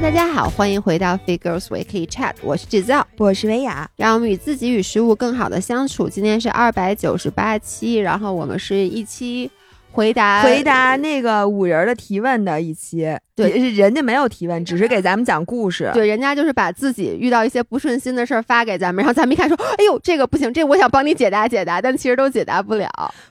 Hello，大家好，欢迎回到 Figures Weekly Chat，我是制造，我是维雅，让我们与自己与食物更好的相处。今天是二百九十八期，然后我们是一期回答回答那个五人的提问的一期，对，人家没有提问，只是给咱们讲故事，对，人家就是把自己遇到一些不顺心的事儿发给咱们，然后咱们一看说，哎呦，这个不行，这我想帮你解答解答，但其实都解答不了。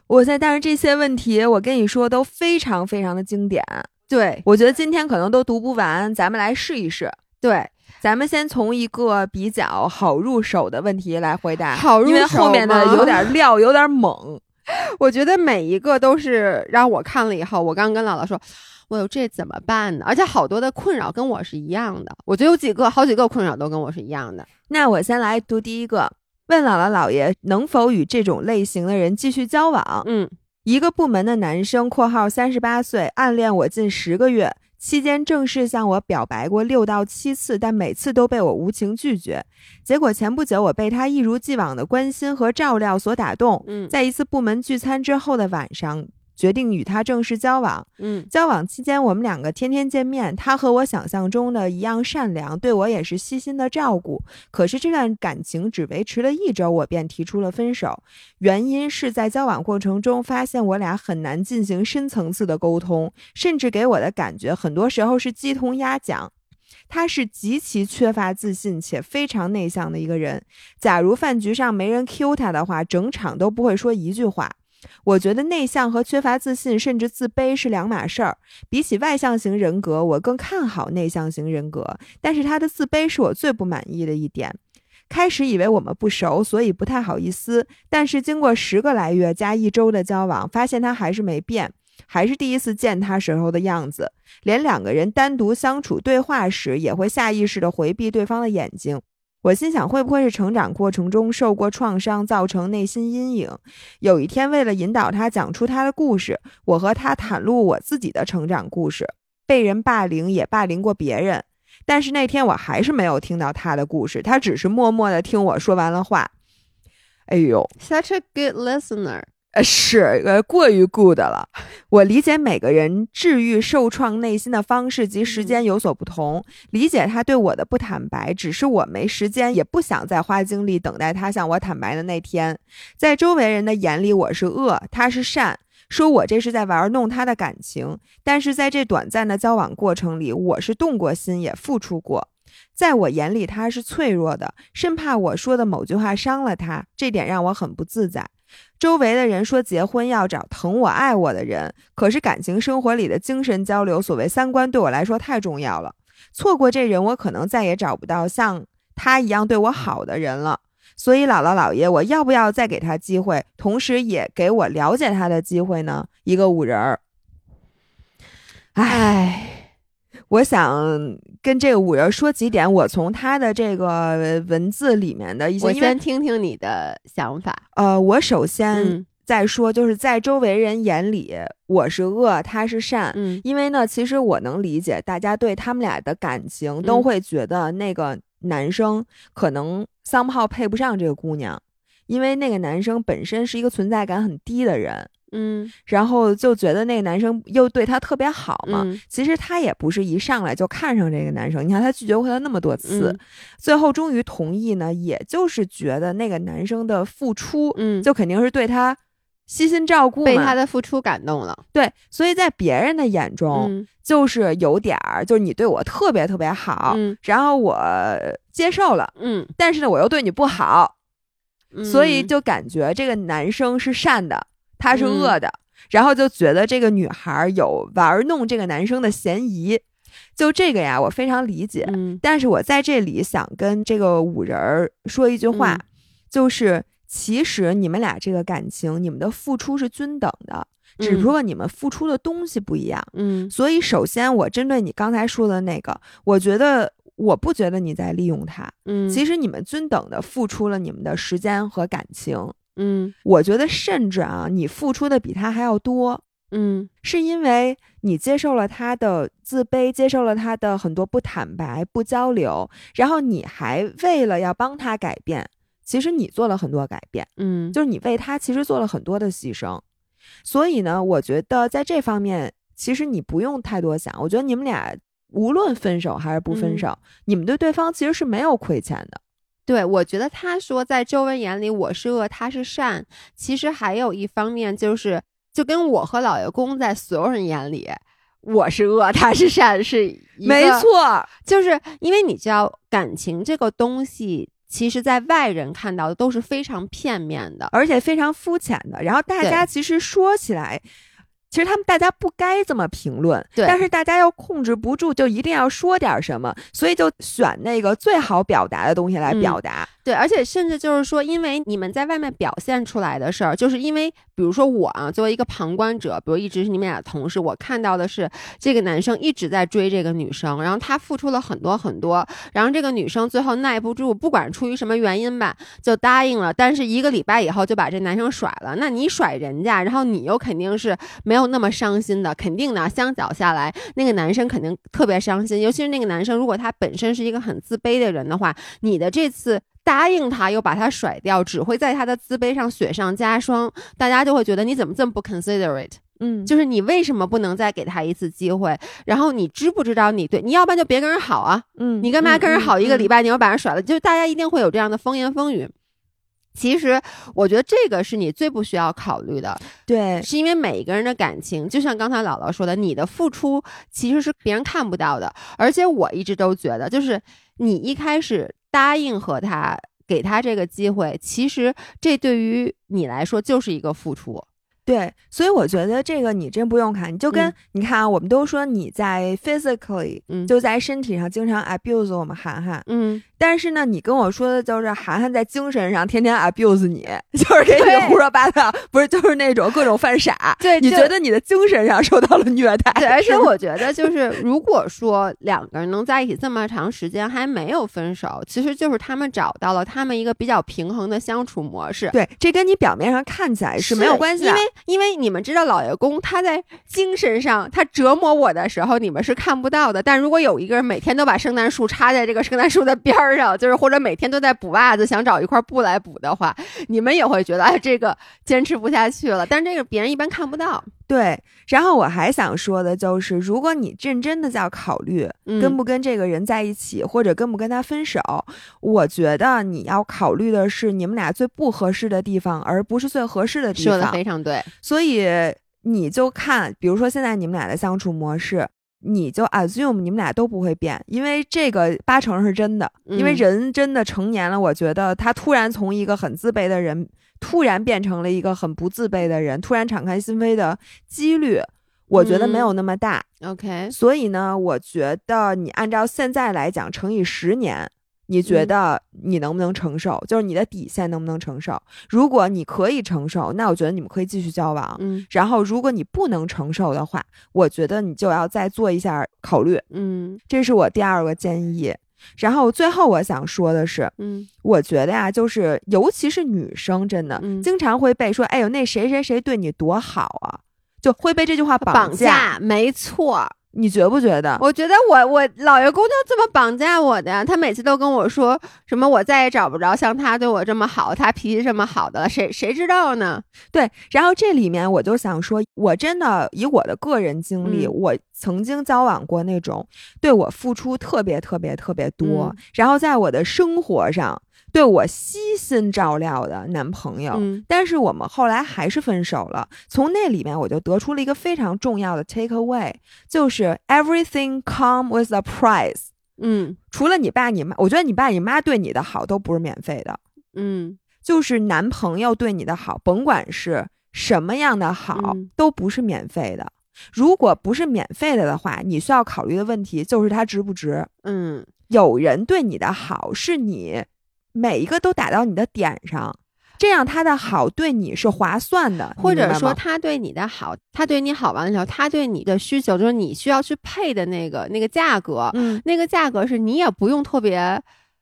我在，但是这些问题我跟你说都非常非常的经典。对，我觉得今天可能都读不完，咱们来试一试。对，咱们先从一个比较好入手的问题来回答，好入手因为后面的有点料，有点猛。我觉得每一个都是让我看了以后，我刚跟姥姥说，我有这怎么办呢？而且好多的困扰跟我是一样的，我觉得有几个、好几个困扰都跟我是一样的。那我先来读第一个，问姥姥姥爷能否与这种类型的人继续交往？嗯。一个部门的男生（括号三十八岁）暗恋我近十个月，期间正式向我表白过六到七次，但每次都被我无情拒绝。结果前不久，我被他一如既往的关心和照料所打动。嗯，在一次部门聚餐之后的晚上。决定与他正式交往。嗯，交往期间我们两个天天见面，他和我想象中的一样善良，对我也是悉心的照顾。可是这段感情只维持了一周，我便提出了分手。原因是在交往过程中发现我俩很难进行深层次的沟通，甚至给我的感觉很多时候是鸡同鸭讲。他是极其缺乏自信且非常内向的一个人。假如饭局上没人 Q 他的话，整场都不会说一句话。我觉得内向和缺乏自信，甚至自卑是两码事儿。比起外向型人格，我更看好内向型人格。但是他的自卑是我最不满意的一点。开始以为我们不熟，所以不太好意思。但是经过十个来月加一周的交往，发现他还是没变，还是第一次见他时候的样子。连两个人单独相处对话时，也会下意识的回避对方的眼睛。我心想，会不会是成长过程中受过创伤，造成内心阴影？有一天，为了引导他讲出他的故事，我和他袒露我自己的成长故事，被人霸凌，也霸凌过别人。但是那天我还是没有听到他的故事，他只是默默的听我说完了话。哎呦，such a good listener。是呃过于 good 了。我理解每个人治愈受创内心的方式及时间有所不同，理解他对我的不坦白，只是我没时间，也不想再花精力等待他向我坦白的那天。在周围人的眼里，我是恶，他是善，说我这是在玩弄他的感情。但是在这短暂的交往过程里，我是动过心，也付出过。在我眼里，他是脆弱的，生怕我说的某句话伤了他，这点让我很不自在。周围的人说结婚要找疼我爱我的人，可是感情生活里的精神交流，所谓三观，对我来说太重要了。错过这人，我可能再也找不到像他一样对我好的人了。所以，姥姥姥爷，我要不要再给他机会，同时也给我了解他的机会呢？一个五人儿，唉。我想跟这个五人说几点，我从他的这个文字里面的一些，我先听听你的想法。呃，我首先再说，就是在周围人眼里，我是恶，他是善。嗯，因为呢，其实我能理解大家对他们俩的感情，都会觉得那个男生可能桑炮配不上这个姑娘，因为那个男生本身是一个存在感很低的人。嗯，然后就觉得那个男生又对她特别好嘛。嗯，其实他也不是一上来就看上这个男生。你看他拒绝过他那么多次，最后终于同意呢，也就是觉得那个男生的付出，嗯，就肯定是对他悉心照顾，被他的付出感动了。对，所以在别人的眼中，就是有点儿，就是你对我特别特别好，嗯，然后我接受了，嗯，但是呢，我又对你不好，所以就感觉这个男生是善的。他是恶的，然后就觉得这个女孩有玩弄这个男生的嫌疑，就这个呀，我非常理解。但是我在这里想跟这个五人儿说一句话，就是其实你们俩这个感情，你们的付出是均等的，只不过你们付出的东西不一样。嗯，所以首先我针对你刚才说的那个，我觉得我不觉得你在利用他。嗯，其实你们均等的付出了你们的时间和感情。嗯，我觉得甚至啊，你付出的比他还要多。嗯，是因为你接受了他的自卑，接受了他的很多不坦白、不交流，然后你还为了要帮他改变，其实你做了很多改变。嗯，就是你为他其实做了很多的牺牲。所以呢，我觉得在这方面，其实你不用太多想。我觉得你们俩无论分手还是不分手，你们对对方其实是没有亏欠的。对，我觉得他说在周文眼里我是恶，他是善，其实还有一方面就是，就跟我和老爷公在所有人眼里我是恶，他是善，是没错，就是因为你知道感情这个东西，其实在外人看到的都是非常片面的，而且非常肤浅的，然后大家其实说起来。其实他们大家不该这么评论，但是大家又控制不住，就一定要说点什么，所以就选那个最好表达的东西来表达。对，而且甚至就是说，因为你们在外面表现出来的事儿，就是因为，比如说我啊，作为一个旁观者，比如一直是你们俩的同事，我看到的是这个男生一直在追这个女生，然后他付出了很多很多，然后这个女生最后耐不住，不管出于什么原因吧，就答应了，但是一个礼拜以后就把这男生甩了。那你甩人家，然后你又肯定是没有那么伤心的，肯定的，相较下来，那个男生肯定特别伤心，尤其是那个男生，如果他本身是一个很自卑的人的话，你的这次。答应他又把他甩掉，只会在他的自卑上雪上加霜。大家就会觉得你怎么这么不 considerate？嗯，就是你为什么不能再给他一次机会？然后你知不知道你对你要不然就别跟人好啊？嗯，你干嘛跟人好一个礼拜你又把人甩了？就大家一定会有这样的风言风语。其实我觉得这个是你最不需要考虑的。对，是因为每一个人的感情，就像刚才姥姥说的，你的付出其实是别人看不到的。而且我一直都觉得，就是你一开始。答应和他给他这个机会，其实这对于你来说就是一个付出。对，所以我觉得这个你真不用看，你就跟你看啊，我们都说你在 physically，就在身体上经常 abuse 我们涵涵，嗯，但是呢，你跟我说的就是涵涵在精神上天天 abuse 你，就是给你胡说八道，不是就是那种各种犯傻，对，你觉得你的精神上受到了虐待？对，而且我觉得就是如果说两个人能在一起这么长时间还没有分手，其实就是他们找到了他们一个比较平衡的相处模式。对，这跟你表面上看起来是没有关系的，因为。因为你们知道老爷公他在精神上他折磨我的时候，你们是看不到的。但如果有一个人每天都把圣诞树插在这个圣诞树的边儿上，就是或者每天都在补袜子，想找一块布来补的话，你们也会觉得哎，这个坚持不下去了。但这个别人一般看不到。对。然后我还想说的就是，如果你认真的在考虑跟不跟这个人在一起，或者跟不跟他分手，我觉得你要考虑的是你们俩最不合适的地方，而不是最合适的地方。说的非常对。所以你就看，比如说现在你们俩的相处模式，你就 assume 你们俩都不会变，因为这个八成是真的。因为人真的成年了，我觉得他突然从一个很自卑的人。突然变成了一个很不自卑的人，突然敞开心扉的几率，我觉得没有那么大。OK，所以呢，我觉得你按照现在来讲乘以十年，你觉得你能不能承受？就是你的底线能不能承受？如果你可以承受，那我觉得你们可以继续交往。嗯，然后如果你不能承受的话，我觉得你就要再做一下考虑。嗯，这是我第二个建议。然后最后我想说的是，嗯，我觉得呀，就是尤其是女生，真的经常会被说，哎呦，那谁谁谁对你多好啊，就会被这句话绑架。没错。你觉不觉得？我觉得我我老爷公就这么绑架我的呀，他每次都跟我说什么，我再也找不着像他对我这么好，他脾气这么好的了，谁谁知道呢？对，然后这里面我就想说，我真的以我的个人经历，我曾经交往过那种对我付出特别特别特别多，然后在我的生活上。对我悉心照料的男朋友，但是我们后来还是分手了。从那里面我就得出了一个非常重要的 take away，就是 everything come with a price。嗯，除了你爸你妈，我觉得你爸你妈对你的好都不是免费的。嗯，就是男朋友对你的好，甭管是什么样的好，都不是免费的。如果不是免费的的话，你需要考虑的问题就是他值不值。嗯，有人对你的好是你。每一个都打到你的点上，这样他的好对你是划算的，或者说他对你的好，他对你好完了以后，他对你的需求就是你需要去配的那个那个价格，嗯，那个价格是你也不用特别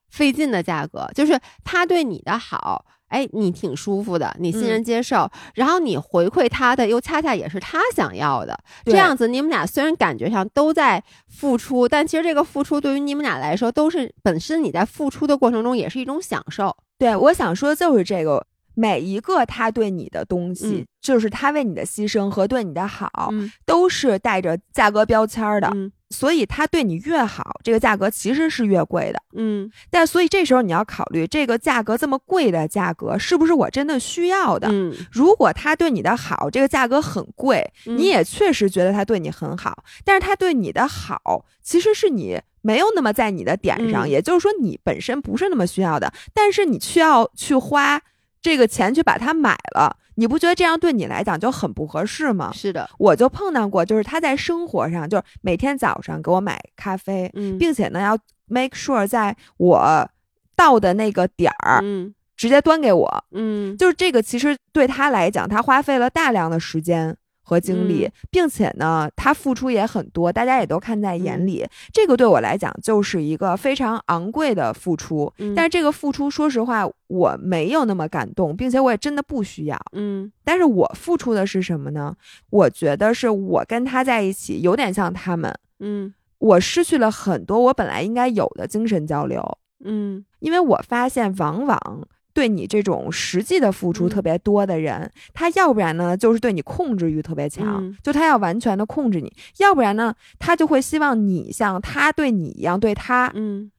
费劲的价格，就是他对你的好。哎，你挺舒服的，你欣然接受，然后你回馈他的又恰恰也是他想要的，这样子你们俩虽然感觉上都在付出，但其实这个付出对于你们俩来说都是本身你在付出的过程中也是一种享受。对，我想说的就是这个，每一个他对你的东西，就是他为你的牺牲和对你的好，都是带着价格标签的。所以他对你越好，这个价格其实是越贵的。嗯但所以这时候你要考虑，这个价格这么贵的价格是不是我真的需要的？嗯，如果他对你的好，这个价格很贵，嗯你也确实觉得他对你很好，但是他对你的好其实是你没有那么在你的点上，嗯也就是说你本身不是那么需要的，但是你却要去花这个钱去把它买了，你不觉得这样对你来讲就很不合适吗？是的，我就碰到过，就是他在生活上，就是每天早上给我买咖啡，嗯，并且呢要 make sure 在我到的那个点儿嗯。直接端给我，嗯。就是这个，其实对他来讲，他花费了大量的时间和精力，嗯并且呢，他付出也很多，大家也都看在眼里。这个对我来讲就是一个非常昂贵的付出，嗯，但是这个付出，说实话，我没有那么感动，并且我也真的不需要。嗯但是我付出的是什么呢？我觉得是我跟他在一起，有点像他们，嗯我失去了很多我本来应该有的精神交流。嗯因为我发现，往往对你这种实际的付出嗯。特别多的人，他要不然呢就是对你控制欲特别强，嗯。就他要完全的控制你；要不然呢，他就会希望你像他对你一样对他；嗯。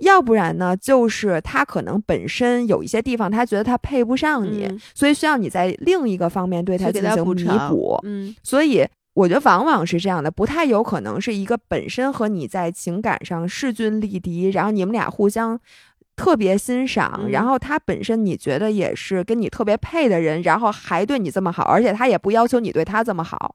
要不然呢，就是他可能本身有一些地方他觉得他配不上你，嗯所以需要你在另一个方面对他进行弥补。嗯。所以我觉得往往是这样的，不太有可能是一个本身和你在情感上势均力敌，然后你们俩互相特别欣赏，嗯然后他本身你觉得也是跟你特别配的人，然后还对你这么好，而且他也不要求你对他这么好。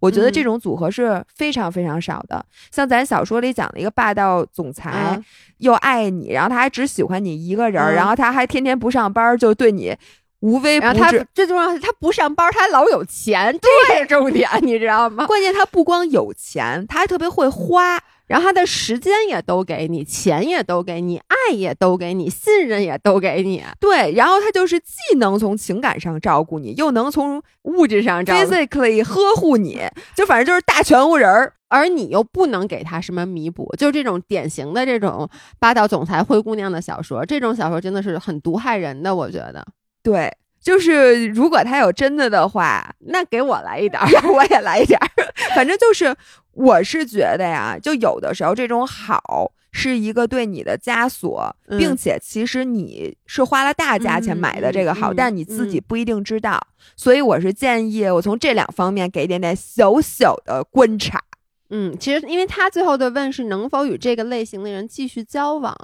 我觉得这嗯种组合是非常非常少的。像咱小说里讲的一个霸道总裁，嗯又爱你，然后他还只喜欢你一个人，嗯然后他还天天不上班，就对你无微不然后他至。最重要的是他不上班，他还老有钱，这是重点，你知道吗？关键他不光有钱，他还特别会花。然后他的时间也都给你，钱也都给你，爱也都给你，信任也都给你，对，然后他就是既能从情感上照顾你，又能从物质上照顾，physically 呵护你，就反正就是大全乎人儿。而你又不能给他什么弥补，就是这种典型的这种霸道总裁灰姑娘的小说，这种小说真的是很毒害人的，我觉得。对，就是如果他有真的的话，那给我来一点儿，我也来一点儿。反正就是，我是觉得呀，就有的时候这种好是一个对你的枷锁，嗯并且其实你是花了大价钱买的这个好，但你自己嗯不一定知道。所以我是建议我从这两方面给一点点小小的观察。嗯，其实因为他最后的问是能否与这个类型的人继续交往，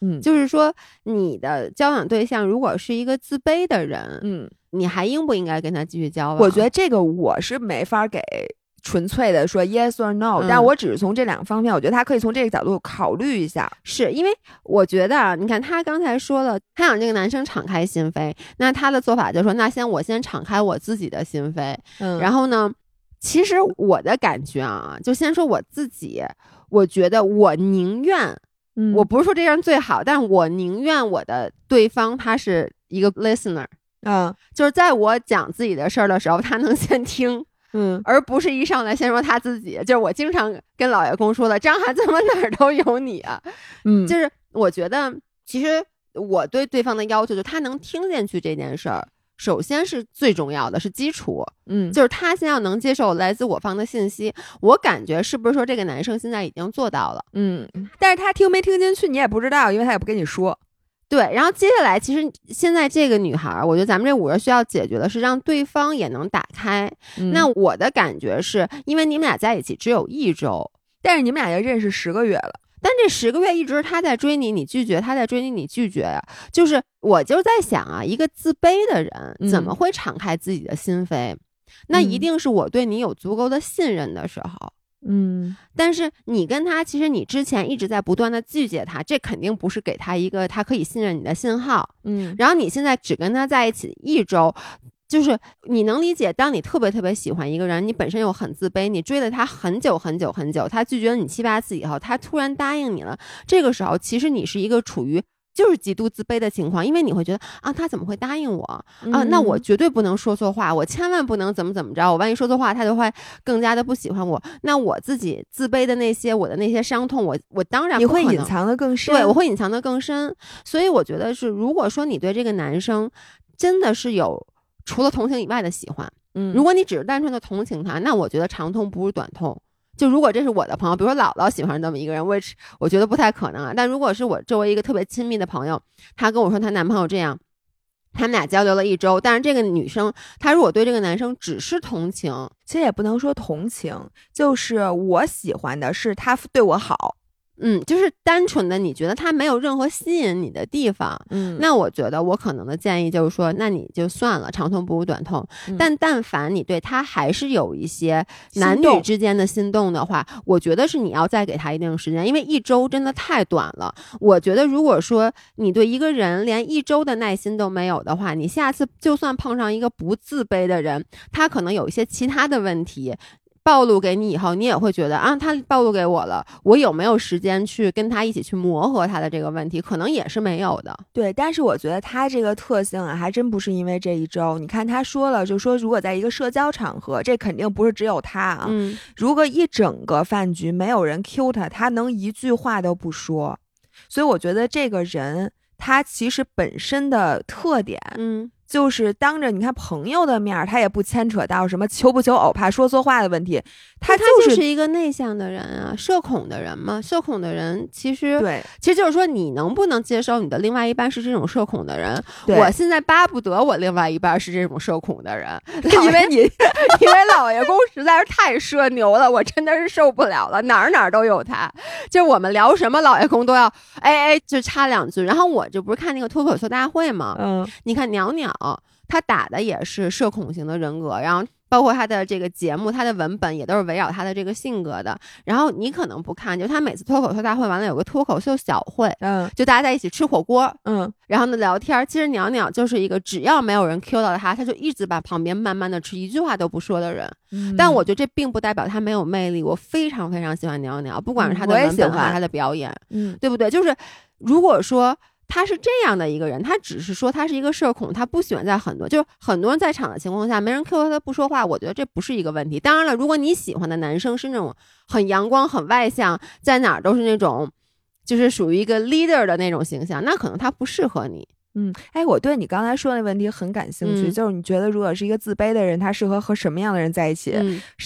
嗯就是说你的交往对象如果是一个自卑的人，嗯，你还应不应该跟他继续交往？我觉得这个我是没法给纯粹的说 yes or no，、嗯但我只是从这两个方面，我觉得他可以从这个角度考虑一下。是因为我觉得啊，你看他刚才说了，他想这个男生敞开心扉，那他的做法就是说，那先我先敞开我自己的心扉，嗯然后呢，其实我的感觉啊，就先说我自己，我觉得我宁愿，嗯我不是说这样最好，但我宁愿我的对方他是一个 listener，嗯就是在我讲自己的事儿的时候，他能先听。嗯而不是一上来先说他自己，就是我经常跟老爷公说的，张翰怎么哪儿都有你啊？嗯，就是我觉得，其实我对对方的要求，就他能听进去这件事儿，首先是最重要的，是基础。嗯就是他先要能接受来自我方的信息。我感觉是不是说这个男生现在已经做到了？嗯，但是他听没听进去你也不知道，因为他也不跟你说。对，然后接下来，其实现在这个女孩儿，我觉得咱们这五人需要解决的是让对方也能打开。嗯那我的感觉是因为你们俩在一起只有一周，但是你们俩也认识十个月了，但这十个月一直他在追你，你拒绝，他在追你，你拒绝呀、就是我就在想啊，一个自卑的人怎么嗯会敞开自己的心扉？那一嗯定是我对你有足够的信任的时候。嗯但是你跟他，其实你之前一直在不断的拒绝他，这肯定不是给他一个他可以信任你的信号。嗯然后你现在只跟他在一起一周，就是你能理解，当你特别特别喜欢一个人，你本身又很自卑，你追了他很久很久很久，他拒绝了你七八次以后，他突然答应你了，这个时候其实你是一个处于。就是极度自卑的情况，因为你会觉得啊，他怎么会答应我啊？那我绝对不能说错话，我千万不能怎么怎么着，我万一说错话，他就会更加的不喜欢我。那我自己自卑的那些，我的那些伤痛，我我当然你会隐藏的更深。对，我会隐藏的更深。所以我觉得是，如果说你对这个男生真的是有除了同情以外的喜欢，嗯，如果你只是单纯的同情他，那我觉得长痛不如短痛。就如果这是我的朋友，比如说姥姥喜欢这么一个人，which 我觉得不太可能啊。但如果是我作为一个特别亲密的朋友，她跟我说她男朋友这样，他们俩交流了一周，但是这个女生她如果对这个男生只是同情，其实也不能说同情，就是我喜欢的是他对我好。嗯，就是单纯的你觉得他没有任何吸引你的地方，嗯那我觉得我可能的建议就是说，那你就算了，长痛不如短痛。嗯但但凡你对他还是有一些男女之间的心动的话，我觉得是你要再给他一定时间，因为一周真的太短了。我觉得如果说你对一个人连一周的耐心都没有的话，你下次就算碰上一个不自卑的人，他可能有一些其他的问题。暴露给你以后，你也会觉得啊，他暴露给我了，我有没有时间去跟他一起去磨合他的这个问题？可能也是没有的。对，但是我觉得他这个特性啊，还真不是因为这一周。你看他说了，就说如果在一个社交场合，这肯定不是只有他啊。嗯，如果一整个饭局没有人 Q 他，他能一句话都不说。所以我觉得这个人他其实本身的特点，嗯，就是当着你看朋友的面儿，他也不牵扯到什么求不求偶、怕说错话的问题，他他就是一个内向的人啊，社恐的人嘛。社恐的人其实，对其实就是说你能不能接受你的另外一半是这种社恐的人？对我现在巴不得我另外一半是这种社恐的人，因因为你，因为老爷公实在是太社牛了，我真的是受不了了，哪儿哪儿都有他。就我们聊什么，老爷公都要哎哎就插两句。然后我这不是看那个脱口秀大会嘛？嗯你看鸟鸟，他打的也是社恐型的人格，然后包括他的这个节目，他的文本也都是围绕他的这个性格的。然后你可能不看，就他每次脱口秀大会完了有个脱口秀小会，嗯就大家在一起吃火锅，嗯，然后呢聊天。其实鸟鸟就是一个只要没有人 Q 到他，他就一直把旁边慢慢的吃，一句话都不说的人。嗯但我觉得这并不代表他没有魅力，我非常非常喜欢鸟鸟，不管是他的文本还是他的表演。嗯对不对？就是如果说他是这样的一个人，他只是说他是一个社恐，他不喜欢在很多就是很多人在场的情况下，没人 Q 他他不说话，我觉得这不是一个问题。当然了，如果你喜欢的男生是那种很阳光、很外向，在哪儿都是那种。就是属于一个 leader 的那种形象，那可能他不适合你。嗯，哎，我对你刚才说那问题很感兴趣，嗯就是你觉得如果是一个自卑的人，他适合和什么样的人在一起？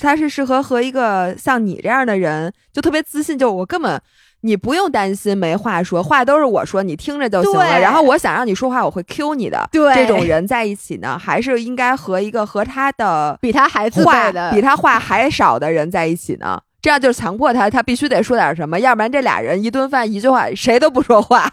他是适合和一个像你这样的人，就特别自信，就我根本你不用担心没话说，话都是我说，你听着就行了。然后我想让你说话，我会 Q 你的。对这种人在一起呢，还是应该和一个和他的比他还自话的，比他话还少的人在一起呢？这样就是强迫他，他必须得说点什么，要不然这俩人一顿饭一句话谁都不说话。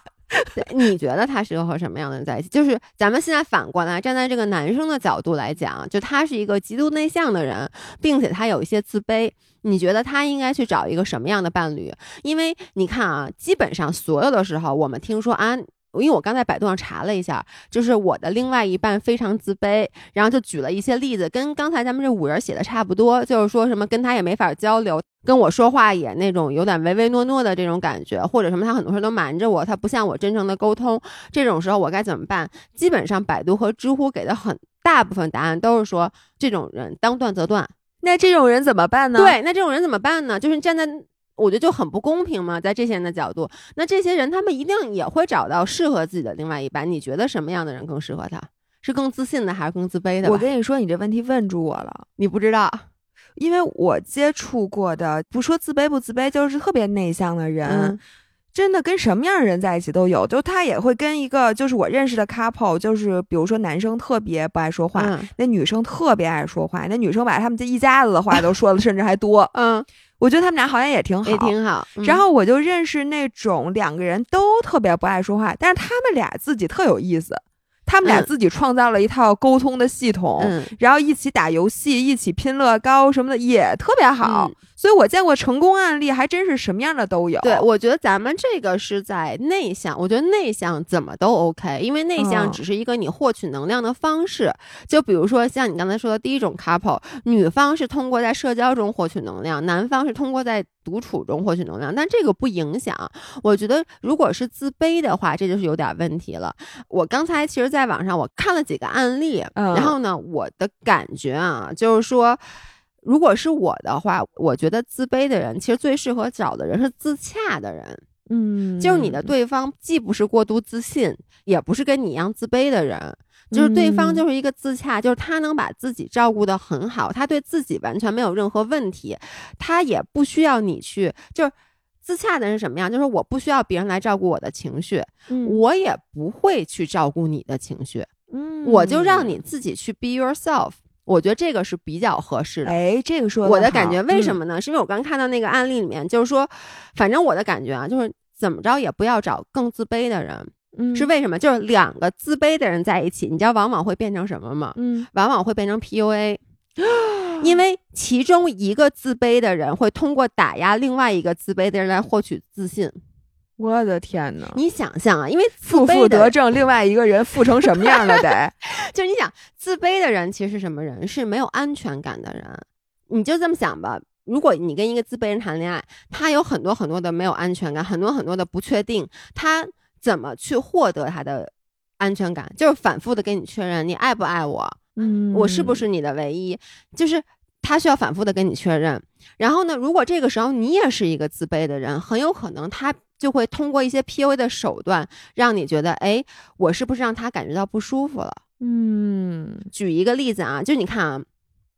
你觉得他适合和什么样的人在一起？就是咱们现在反过来站在这个男生的角度来讲，就他是一个极度内向的人，并且他有一些自卑。你觉得他应该去找一个什么样的伴侣？因为你看啊，基本上所有的时候，我们听说啊。因为我刚在百度上查了一下，就是我的另外一半非常自卑，然后就举了一些例子，跟刚才咱们这五人写的差不多，就是说什么跟他也没法交流，跟我说话也那种有点唯唯诺诺的这种感觉，或者什么他很多事都瞒着我，他不像我真诚的沟通。这种时候我该怎么办？基本上百度和知乎给的很大部分答案都是说，这种人当断则断。那这种人怎么办呢？，对，那这种人怎么办呢？就是站在我觉得就很不公平嘛，在这些人的角度，那这些人他们一定也会找到适合自己的另外一半。你觉得什么样的人更适合他？是更自信的还是更自卑的？我跟你说，你这问题问住我了。你不知道，因为我接触过的，不说自卑不自卑，就是特别内向的人，嗯真的跟什么样的人在一起都有。就他也会跟一个，就是我认识的 couple，就是比如说男生特别不爱说话，嗯那女生特别爱说话，那女生把他们这一家子的话都说了，甚至还多。嗯，我觉得他们俩好像也挺好，也挺好。嗯然后我就认识那种两个人都特别不爱说话，但是他们俩自己特有意思，他们俩嗯自己创造了一套沟通的系统，嗯然后一起打游戏，一起拼乐高什么的也特别好。嗯所以我见过成功案例，还真是什么样的都有。对，我觉得咱们这个是在内向，我觉得内向怎么都 OK，因为内向嗯只是一个你获取能量的方式。就比如说像你刚才说的第一种 couple，女方是通过在社交中获取能量，男方是通过在独处中获取能量，但这个不影响。我觉得如果是自卑的话，这就是有点问题了。我刚才其实在网上我看了几个案例，嗯然后呢，我的感觉啊，就是说。如果是我的话，我觉得自卑的人其实最适合找的人是自洽的人。嗯，就是你的对方既不是过度自信，也不是跟你一样自卑的人，就是对方嗯就是一个自洽，就是他能把自己照顾得很好，他对自己完全没有任何问题，他也不需要你去，就是自洽的人是什么样？就是我不需要别人来照顾我的情绪，嗯我也不会去照顾你的情绪，嗯我就让你自己去 be yourself。我觉得这个是比较合适的。哎，这个说得我的感觉为什嗯么呢？是因为我刚看到那个案例里面，就是说，反正我的感觉啊，就是怎么着也不要找更自卑的人。嗯是为什么？就是两个自卑的人在一起，你知道往往会变成什么吗？嗯往往会变成 PUA，因为其中一个自卑的人会通过打压另外一个自卑的人来获取自信。我的天哪！你想象啊，因为负负得正，另外一个人负成什么样了得？就是你想，自卑的人其实是什么人？是没有安全感的人。你就这么想吧，如果你跟一个自卑人谈恋爱，他有很多很多的没有安全感，很多很多的不确定，他怎么去获得他的安全感？就是反复的跟你确认你爱不爱我，嗯我是不是你的唯一？就是他需要反复的跟你确认。然后呢，如果这个时候你也是一个自卑的人，很有可能他就会通过一些 PUA 的手段，让你觉得，哎，我是不是让他感觉到不舒服了？嗯举一个例子啊，就你看啊，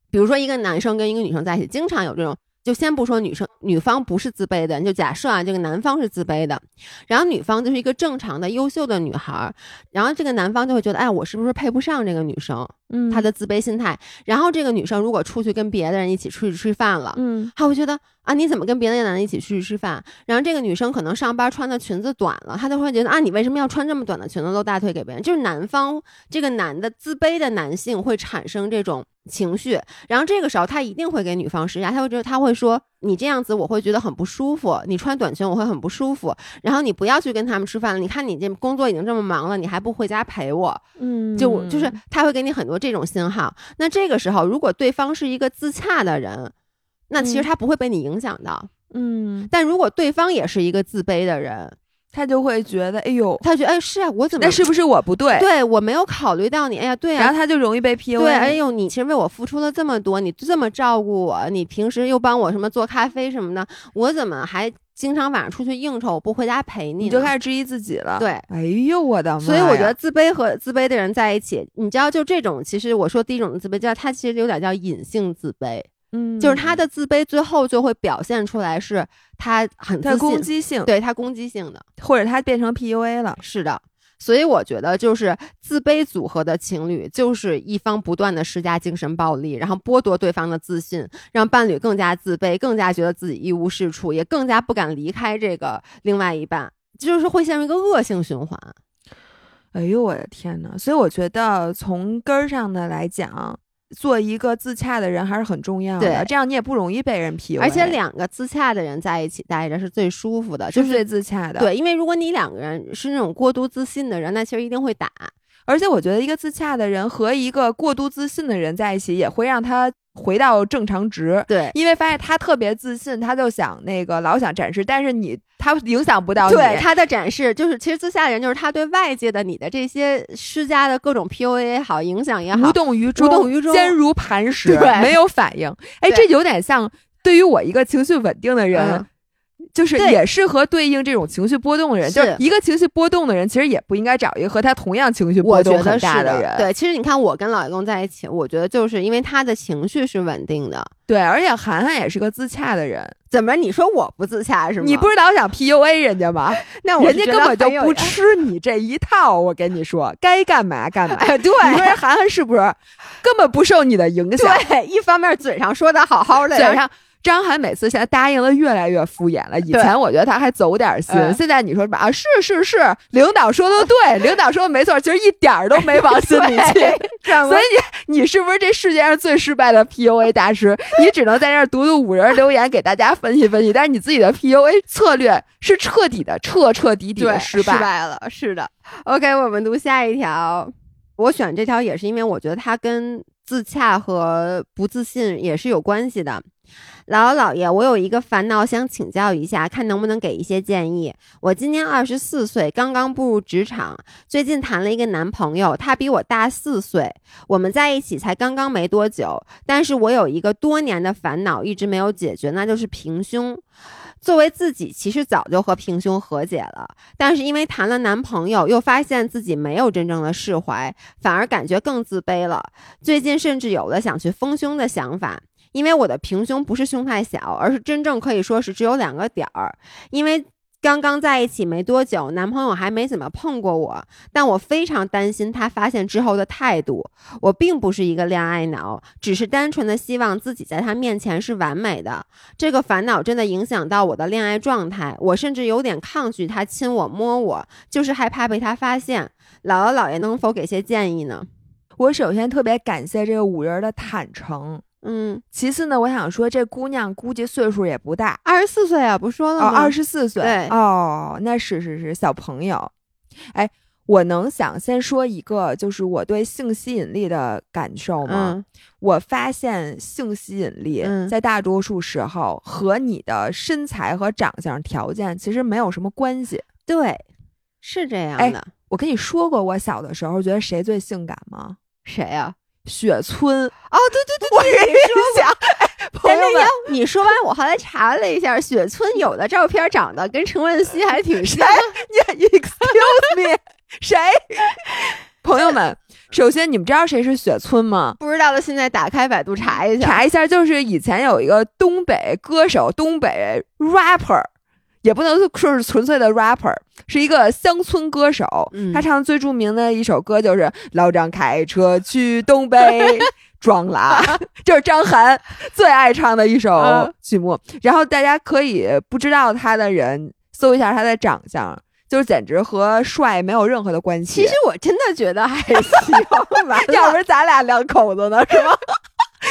比如说一个男生跟一个女生在一起，经常有这种。就先不说女生女方不是自卑的，你就假设啊，这个男方是自卑的，然后女方就是一个正常的优秀的女孩儿，然后这个男方就会觉得，哎，我是不是配不上这个女生？嗯，他的自卑心态。然后这个女生如果出去跟别的人一起出去吃饭了，嗯他会觉得啊，你怎么跟别的男的一起出去吃饭？然后这个女生可能上班穿的裙子短了，他就会觉得啊，你为什么要穿这么短的裙子露大腿给别人？就是男方这个男的自卑的男性会产生这种情绪，然后这个时候他一定会给女方施压，他会觉得他会说你这样子我会觉得很不舒服，你穿短裙我会很不舒服，然后你不要去跟他们吃饭了，你看你这工作已经这么忙了，你还不回家陪我，嗯，就就是他会给你很多这种信号。那这个时候，如果对方是一个自洽的人，那其实嗯他不会被你影响到。嗯，但如果对方也是一个自卑的人，他就会觉得，哎呦，他觉得哎是啊，我怎么那是不是我不对？对我没有考虑到你？哎呀，对呀然后啊。他就容易被 PUA。对，哎呦，你其实为我付出了这么多，你这么照顾我，你平时又帮我什么做咖啡什么的，我怎么还经常晚上出去应酬，我不回家陪你？你就开始质疑自己了。，对，哎呦我的妈！所以我觉得自卑和自卑的人在一起，你知道，就这种，其实我说第一种自卑，叫他其实有点叫隐性自卑，嗯，就是他的自卑最后就会表现出来是他很他自，攻击性，对他攻击性的，或者他变成 PUA 了。是的。所以我觉得，就是自卑组合的情侣，就是一方不断的施加精神暴力，然后剥夺对方的自信，让伴侣更加自卑，更加觉得自己一无是处，也更加不敢离开这个另外一半，就是会陷入一个恶性循环。哎呦我的天呐！所以我觉得从根儿上的来讲，做一个自洽的人还是很重要的，这样你也不容易被人 PUA，而且两个自洽的人在一起待着是最舒服的，就是最自洽的。，对，因为如果你两个人是那种过度自信的人，那其实一定会打。而且我觉得一个自洽的人和一个过度自信的人在一起，也会让他回到正常值。对因为发现他特别自信，他就想那个老想展示，但是你他影响不到你。对他的展示，就是其实自洽的人就是他对外界的你的这些施加的各种 PUA 也好，影响也好无，动于衷，无动于衷坚如磐石，对没有反应。哎，这有点像对于我一个情绪稳定的人。嗯就是也适合对应这种情绪波动的人，就是一个情绪波动的人，其实也不应该找一个和他同样情绪波动很大人。对，其实你看我跟老公在一起，我觉得就是因为他的情绪是稳定的。对，而且涵涵也是个自洽的人，怎么？你说我不自洽是吗？你不是老想 PUA 人家吗？那我人家根本就不吃你这一套，我跟你说，该干嘛干嘛。哎，对你说这涵涵是不是根本不受你的影响？对，一方面嘴上说的好好的，嘴上张涵每次现在答应的越来越敷衍了。以前我觉得他还走点心，嗯现在你说什么啊？是是是，领导说的对，领导说的没错，其实一点儿都没往心里去。所所以你你是不是这世界上最失败的 PUA 大师？你只能在这儿读读五人留言，给大家分析分析，但是你自己的 PUA 策略是彻底的、彻彻底底对的失败。了，是的。OK，我们读下一条。我选这条也是因为我觉得它跟自洽和不自信也是有关系的。姥姥姥爷，我有一个烦恼想请教一下，看能不能给一些建议。我今年二十四岁，刚刚步入职场，最近谈了一个男朋友，他比我大四岁，我们在一起才刚刚没多久，但是我有一个多年的烦恼一直没有解决，那就是平胸。作为自己，其实早就和平胸和解了，但是因为谈了男朋友，又发现自己没有真正的释怀，反而感觉更自卑了。最近甚至有了想去丰胸的想法，因为我的平胸不是胸太小，而是真正可以说是只有两个点儿，因为。刚刚在一起没多久，男朋友还没怎么碰过我，但我非常担心他发现之后的态度。我并不是一个恋爱脑，只是单纯的希望自己在他面前是完美的。这个烦恼真的影响到我的恋爱状态，我甚至有点抗拒他亲我摸我，就是害怕被他发现。姥姥姥爷能否给些建议呢？我首先特别感谢这个五人的坦诚。嗯，其次呢，我想说这姑娘估计岁数也不大，二十四岁啊，不说了吗？二十四岁，对，哦，那是是是小朋友。哎，我能想先说一个，就是我对性吸引力的感受吗？我发现性吸引力在大多数时候和你的身材和长相条件其实没有什么关系。对，是这样的。我跟你说过，我小的时候觉得谁最性感吗？谁呀？雪村哦，对对对，我跟你说讲，朋友们，你说完，我后来查了一下，雪村有的照片长得跟陈冠希还挺像。你 excuse me，谁？朋友们，首先你们知道谁是雪村吗？不知道的，现在打开百度查一下，查一下，就是以前有一个东北歌手，东北 rapper。也不能说是纯粹的 rapper，是一个乡村歌手。他唱的最著名的一首歌就是《老张开车去东北 装拉》，就是张涵最爱唱的一首曲目。然后大家可以不知道他的人搜一下他的长相，就是简直和帅没有任何的关系。其实我真的觉得还行 吧，要不是咱俩两口子呢，是吗？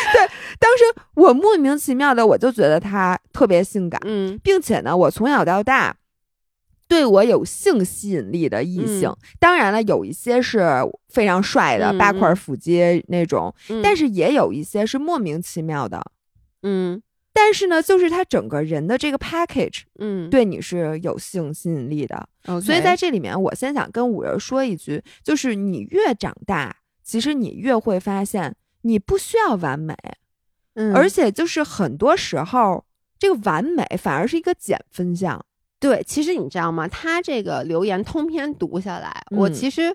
对，当时我莫名其妙的，我就觉得他特别性感，嗯，并且呢，我从小到大对我有性吸引力的异性，当然了，有一些是非常帅的八块腹肌那种，但是也有一些是莫名其妙的，嗯，但是呢，就是他整个人的这个 package，嗯，对你是有性吸引力的，所以在这里面，我先想跟五人说一句，就是你越长大，其实你越会发现。你不需要完美，嗯，而且就是很多时候，这个完美反而是一个减分项。对，其实你知道吗？他这个留言通篇读下来，我其实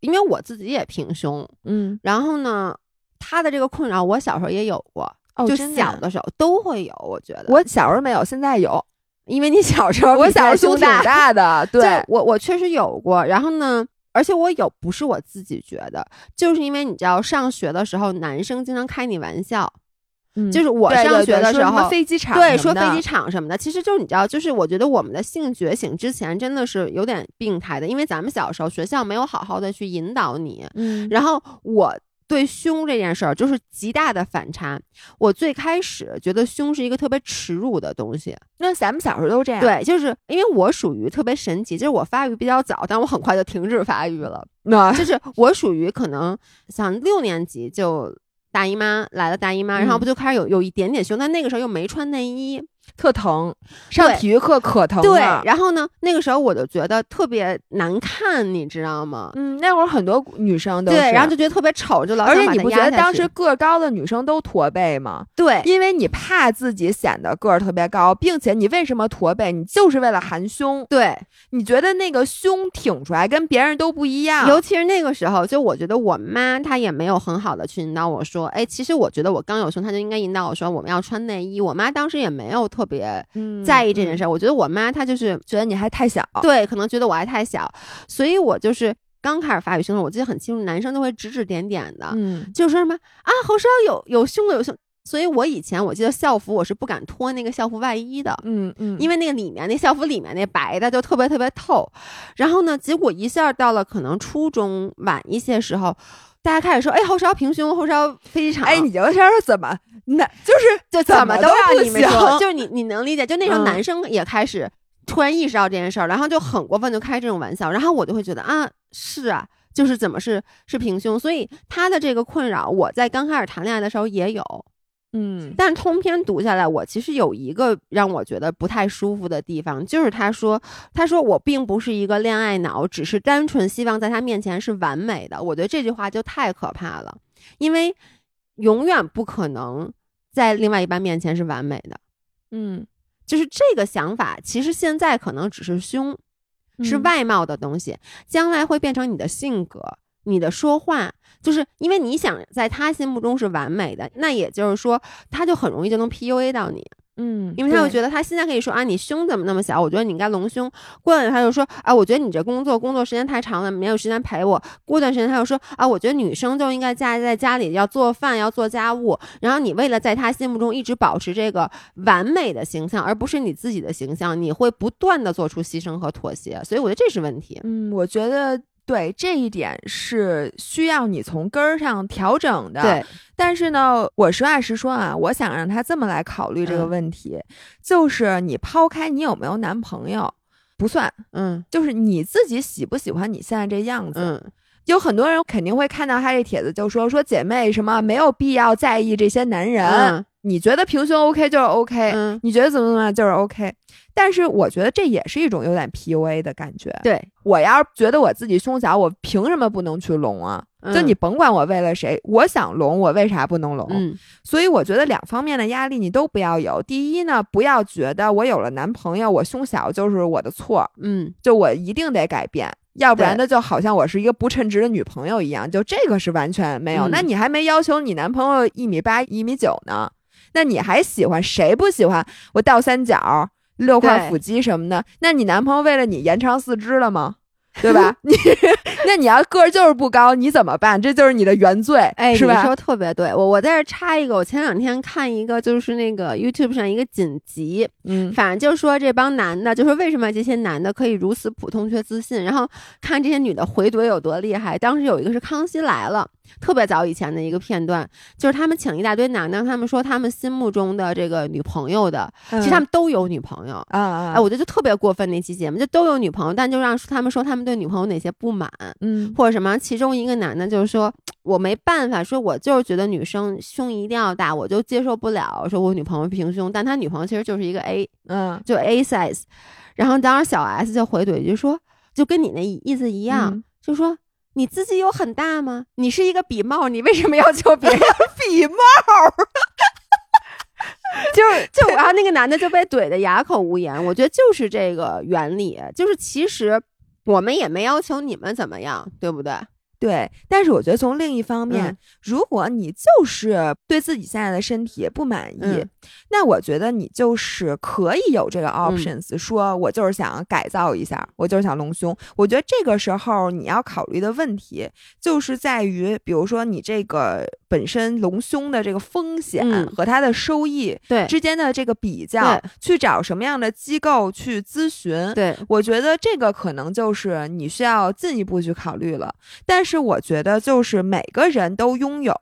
因为我自己也平胸，嗯，然后呢，他的这个困扰我小时候也有过，就小的时候都会有。我觉得我小时候没有，现在有，因为你小时候我小时候胸挺大的，对我我确实有过。然后呢？而且我有不是我自己觉得，就是因为你知道上学的时候，男生经常开你玩笑，嗯，就是我上学的时候，飞机场对说飞机场什么的，其实就是你知道，就是我觉得我们的性觉醒之前真的是有点病态的，因为咱们小时候学校没有好好的去引导你，嗯，然后我。对胸这件事儿就是极大的反差。我最开始觉得胸是一个特别耻辱的东西，那咱们小时候都这样。对，就是因为我属于特别神奇，就是我发育比较早，但我很快就停止发育了。那就是我属于可能像六年级就大姨妈来了，大姨妈，然后不就开始有有一点点胸，但那个时候又没穿内衣。特疼，上体育课可疼了。对，然后呢，那个时候我就觉得特别难看，你知道吗？嗯，那会儿很多女生都对，然后就觉得特别丑，就老而且你不觉得当时个儿高的女生都驼背吗？对，因为你怕自己显得个儿特别高，并且你为什么驼背？你就是为了含胸。对，你觉得那个胸挺出来跟别人都不一样。尤其是那个时候，就我觉得我妈她也没有很好的去引导我说，哎，其实我觉得我刚有胸，她就应该引导我说我们要穿内衣。我妈当时也没有特别在意这件事儿，我觉得我妈她就是觉得你还太小，对，可能觉得我还太小，所以我就是刚开始发育胸的时候，我记得很清楚，男生都会指指点点的，嗯，就说什么啊，好少有有胸的有胸，所以我以前我记得校服我是不敢脱那个校服外衣的，嗯嗯，因为那个里面那校服里面那白的就特别特别透，然后呢，结果一下到了可能初中晚一些时候。大家开始说，哎，后稍平胸，后腰飞机场。哎，你聊天怎么，那就是就怎么都让你们说，就是你你能理解？就那时候男生也开始突然意识到这件事儿，然后就很过分，就开这种玩笑。然后我就会觉得啊，是啊，就是怎么是是平胸？所以他的这个困扰，我在刚开始谈恋爱的时候也有。嗯，但通篇读下来，我其实有一个让我觉得不太舒服的地方，就是他说，他说我并不是一个恋爱脑，只是单纯希望在他面前是完美的。我觉得这句话就太可怕了，因为永远不可能在另外一半面前是完美的。嗯。就是这个想法，其实现在可能只是胸，是嗯外貌的东西，将来会变成你的性格、你的说话，就是因为你想在他心目中是完美的，那也就是说，他就很容易就能 PUA 到你，嗯，因为他会觉得他现在可以说啊，你胸怎么那么小？我觉得你应该隆胸。过两天他就说啊，我觉得你这工作工作时间太长了，没有时间陪我。过段时间他又说啊，我觉得女生就应该家在家里要做饭，要做家务。然后你为了在他心目中一直保持这个完美的形象，而不是你自己的形象，你会不断的做出牺牲和妥协。所以我觉得这是问题。嗯，我觉得对这一点是需要你从根儿上调整的。，对，但是呢，我实话实说啊，我想让他这么来考虑这个嗯问题，就是你抛开你有没有男朋友不算，嗯就是你自己喜不喜欢你现在这样子。嗯，有很多人肯定会看到他这帖子，就说说姐妹什么没有必要在意这些男人，嗯你觉得平胸 OK 就是 OK，、嗯，你觉得怎么怎么样就是 OK。但是我觉得这也是一种有点 PUA 的感觉。对，我要是觉得我自己胸小，我凭什么不能去隆啊？就嗯你甭管我为了谁，我想隆，我为啥不能隆？嗯所以我觉得两方面的压力你都不要有。第一呢，不要觉得我有了男朋友，我胸小就是我的错，嗯，就我一定得改变，要不然对呢，就好像我是一个不称职的女朋友一样。就这个是完全没有。嗯那你还没要求你男朋友一米八、一米九呢，那你还喜欢谁不喜欢我倒三角、六块腹肌什么的？那你男朋友为了你延长四肢了吗？对吧？你那你要个儿就是不高，你怎么办？这就是你的原罪，哎，是吧？你说特别对，我我在这插一个，我前两天看一个，就是那个 YouTube 上一个紧急，嗯反正就是说这帮男的，就说为什么这些男的可以如此普通却自信，然后看这些女的回怼有多厉害。当时有一个是《康熙来了》，特别早以前的一个片段，就是他们请一大堆男的，他们说他们心目中的这个女朋友的，其实他们都有女朋友。啊啊，哎，我觉得就特别过分那期节目，就都有女朋友，但就让他们说他们对女朋友哪些不满，嗯或者什么。其中一个男的就是说，我没办法，说我就是觉得女生胸一定要大，我就接受不了，说我女朋友平胸，但他女朋友其实就是一个 A，嗯就 A size。然后当时小 S 就回怼就说，就跟你那意思一样，嗯就说你自己有很大吗？你是一个笔帽，你为什么要求别人 笔帽，就是 就然后那个男的就被怼的哑口无言。我觉得就是这个原理，就是其实我们也没要求你们怎么样，对不对？对，但是我觉得从另一方面，嗯如果你就是对自己现在的身体不满意，嗯那我觉得你就是可以有这个 options，、说我就是想改造一下，我就是想隆胸。我觉得这个时候你要考虑的问题就是在于，比如说你这个本身隆胸的这个风险嗯和它的收益对之间的这个比较对，去找什么样的机构去咨询。对，我觉得这个可能就是你需要进一步去考虑了。但是我觉得，就是每个人都拥有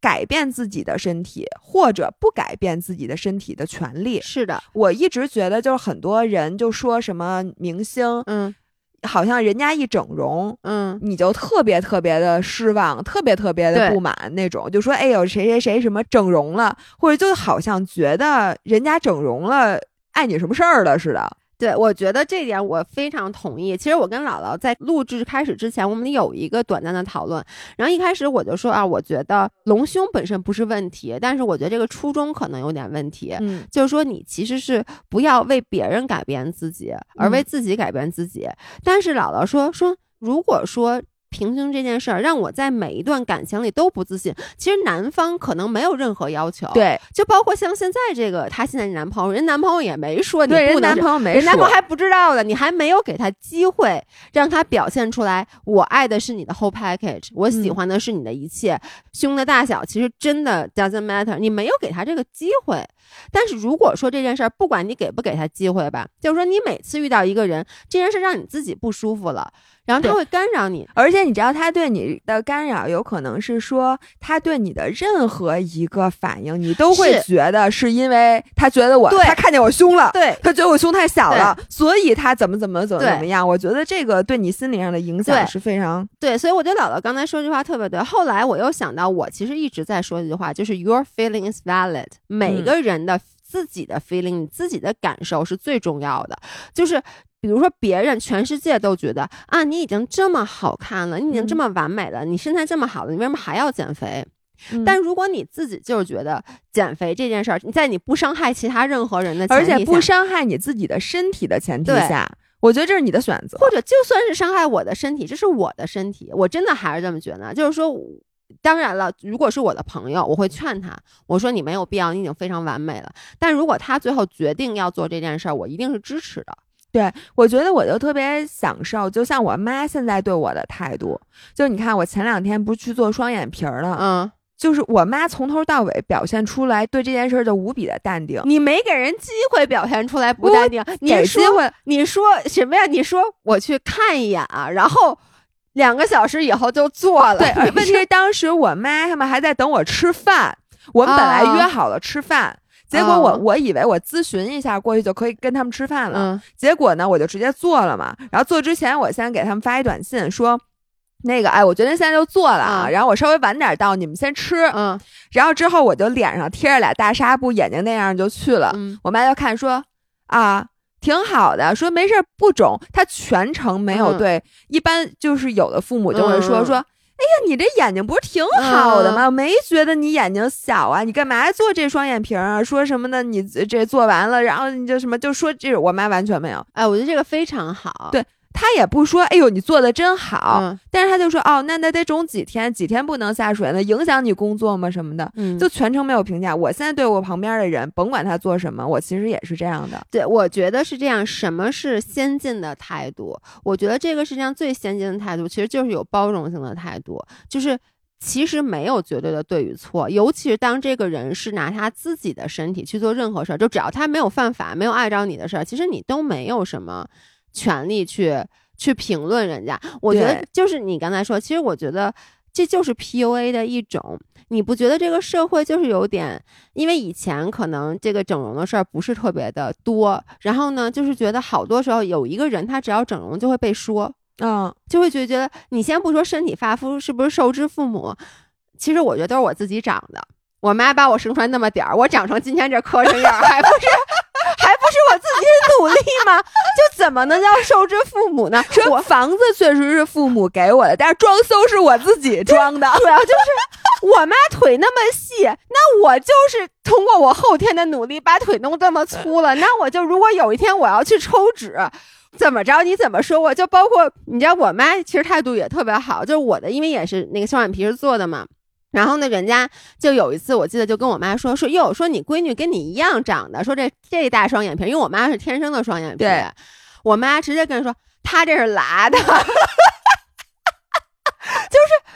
改变自己的身体或者不改变自己的身体的权利。是的，我一直觉得，就是很多人就说什么明星，嗯好像人家一整容。嗯，你就特别特别的失望，特别特别的不满那种，就说哎呦谁谁谁什么整容了，或者就好像觉得人家整容了碍你什么事儿了似的。对，我觉得这点我非常同意。其实我跟姥姥在录制开始之前，我们有一个短暂的讨论。然后一开始我就说啊，我觉得隆胸本身不是问题，但是我觉得这个初衷可能有点问题。嗯就是说，你其实是不要为别人改变自己，而为自己改变自己。但是姥姥说说，如果说平胸这件事儿让我在每一段感情里都不自信，其实男方可能没有任何要求。，对就包括像现在这个她现在这男朋友，人男朋友也没说你，人不能这男朋友没说人男朋友还不知道的，你还没有给他机会让他表现出来。我爱的是你的 whole package，我喜嗯欢的是你的一切。胸的大小其实真的 doesn't matter，你没有给他这个机会。但是如果说这件事儿，不管你给不给他机会吧，就是说你每次遇到一个人，这件事让你自己不舒服了，然后他会干扰你。而且你知道，他对你的干扰有可能是说，他对你的任何一个反应，你都会觉得是因为他觉得我，对他看见我胸了，对他觉得我胸太小了，所以他怎么怎么怎么怎么样。我觉得这个对你心理上的影响是非常对，所以我觉得姥姥刚才说这句话特别对。后来我又想到，我其实一直在说一句话，就是 your feeling is valid。每嗯个人的自己的 feeling，你自己的感受是最重要的。就是比如说，别人全世界都觉得啊，你已经这么好看了，你已经这嗯么完美了，你身材这么好了，你为什么还要减肥？嗯但如果你自己就是觉得减肥这件事儿，你在你不伤害其他任何人的前而提下，而且不伤害你自己的身体的前提下，我觉得这是你的选择。或者就算是伤害我的身体，这是我的身体，我真的还是这么觉得。就是说，当然了，如果是我的朋友，我会劝他，我说你没有必要，你已经非常完美了。但如果他最后决定要做这件事儿，我一定是支持的。对，我觉得我就特别享受，就像我妈现在对我的态度，就你看我前两天不是去做双眼皮儿了，嗯，就是我妈从头到尾表现出来对这件事儿就无比的淡定。你没给人机会表现出来不淡定，你机会，你说什么呀？你说我去看一眼啊，然后两个小时以后就做了。对，问题是当时我妈他们还在等我吃饭，我们本来啊约好了吃饭。结果我啊我以为我咨询一下过去就可以跟他们吃饭了，嗯结果呢我就直接做了嘛。然后做之前我先给他们发一短信说，那个哎，我决定现在就做了啊，嗯然后我稍微晚点到，你们先吃。嗯然后之后我就脸上贴着俩大纱布，眼睛那样就去了。嗯我妈就看说啊，挺好的，说没事儿不肿。她全程没有嗯对，一般就是有的父母就会说、嗯说，哎呀，你这眼睛不是挺好的吗？我没觉得你眼睛小啊，你干嘛做这双眼皮儿啊？说什么呢？你这做完了，然后你就什么就说这种，我妈完全没有，哎，我觉得这个非常好。对她也不说，哎呦，你做的真好。嗯但是他就说，哦，那那得肿几天，几天不能下水呢，影响你工作吗？什么的。嗯，就全程没有评价。我现在对我旁边的人，甭管他做什么，我其实也是这样的。对，我觉得是这样。什么是先进的态度？我觉得这个世界上最先进的态度，其实就是有包容性的态度，就是。其实没有绝对的对与错，尤其是当这个人是拿他自己的身体去做任何事儿，就只要他没有犯法、没有碍着你的事儿，其实你都没有什么权利去去评论人家。我觉得就是你刚才说，其实我觉得这就是 PUA 的一种。你不觉得这个社会就是有点，因为以前可能这个整容的事儿不是特别的多，然后呢，就是觉得好多时候有一个人他只要整容就会被说，嗯，就会觉觉得你先不说身体发肤是不是受之父母，其实我觉得都是我自己长的。我妈把我生出来那么点儿，我长成今天这磕碜样儿，还不是是我自己的努力吗？就怎么能叫受之父母呢？说我房子确实是父母给我的，但是装修是我自己装的。主要就是我妈腿那么细，那我就是通过我后天的努力把腿弄这么粗了。那我就如果有一天我要去抽脂，怎么着你怎么说我？就包括你知道，我妈其实态度也特别好，就是我的，因为也是那个双眼皮是做的嘛。然后呢，人家就有一次，我记得就跟我妈说说哟，说你闺女跟你一样长的，说这这大双眼皮，因为我妈是天生的双眼皮对，我妈直接跟人说她这是拉的，就是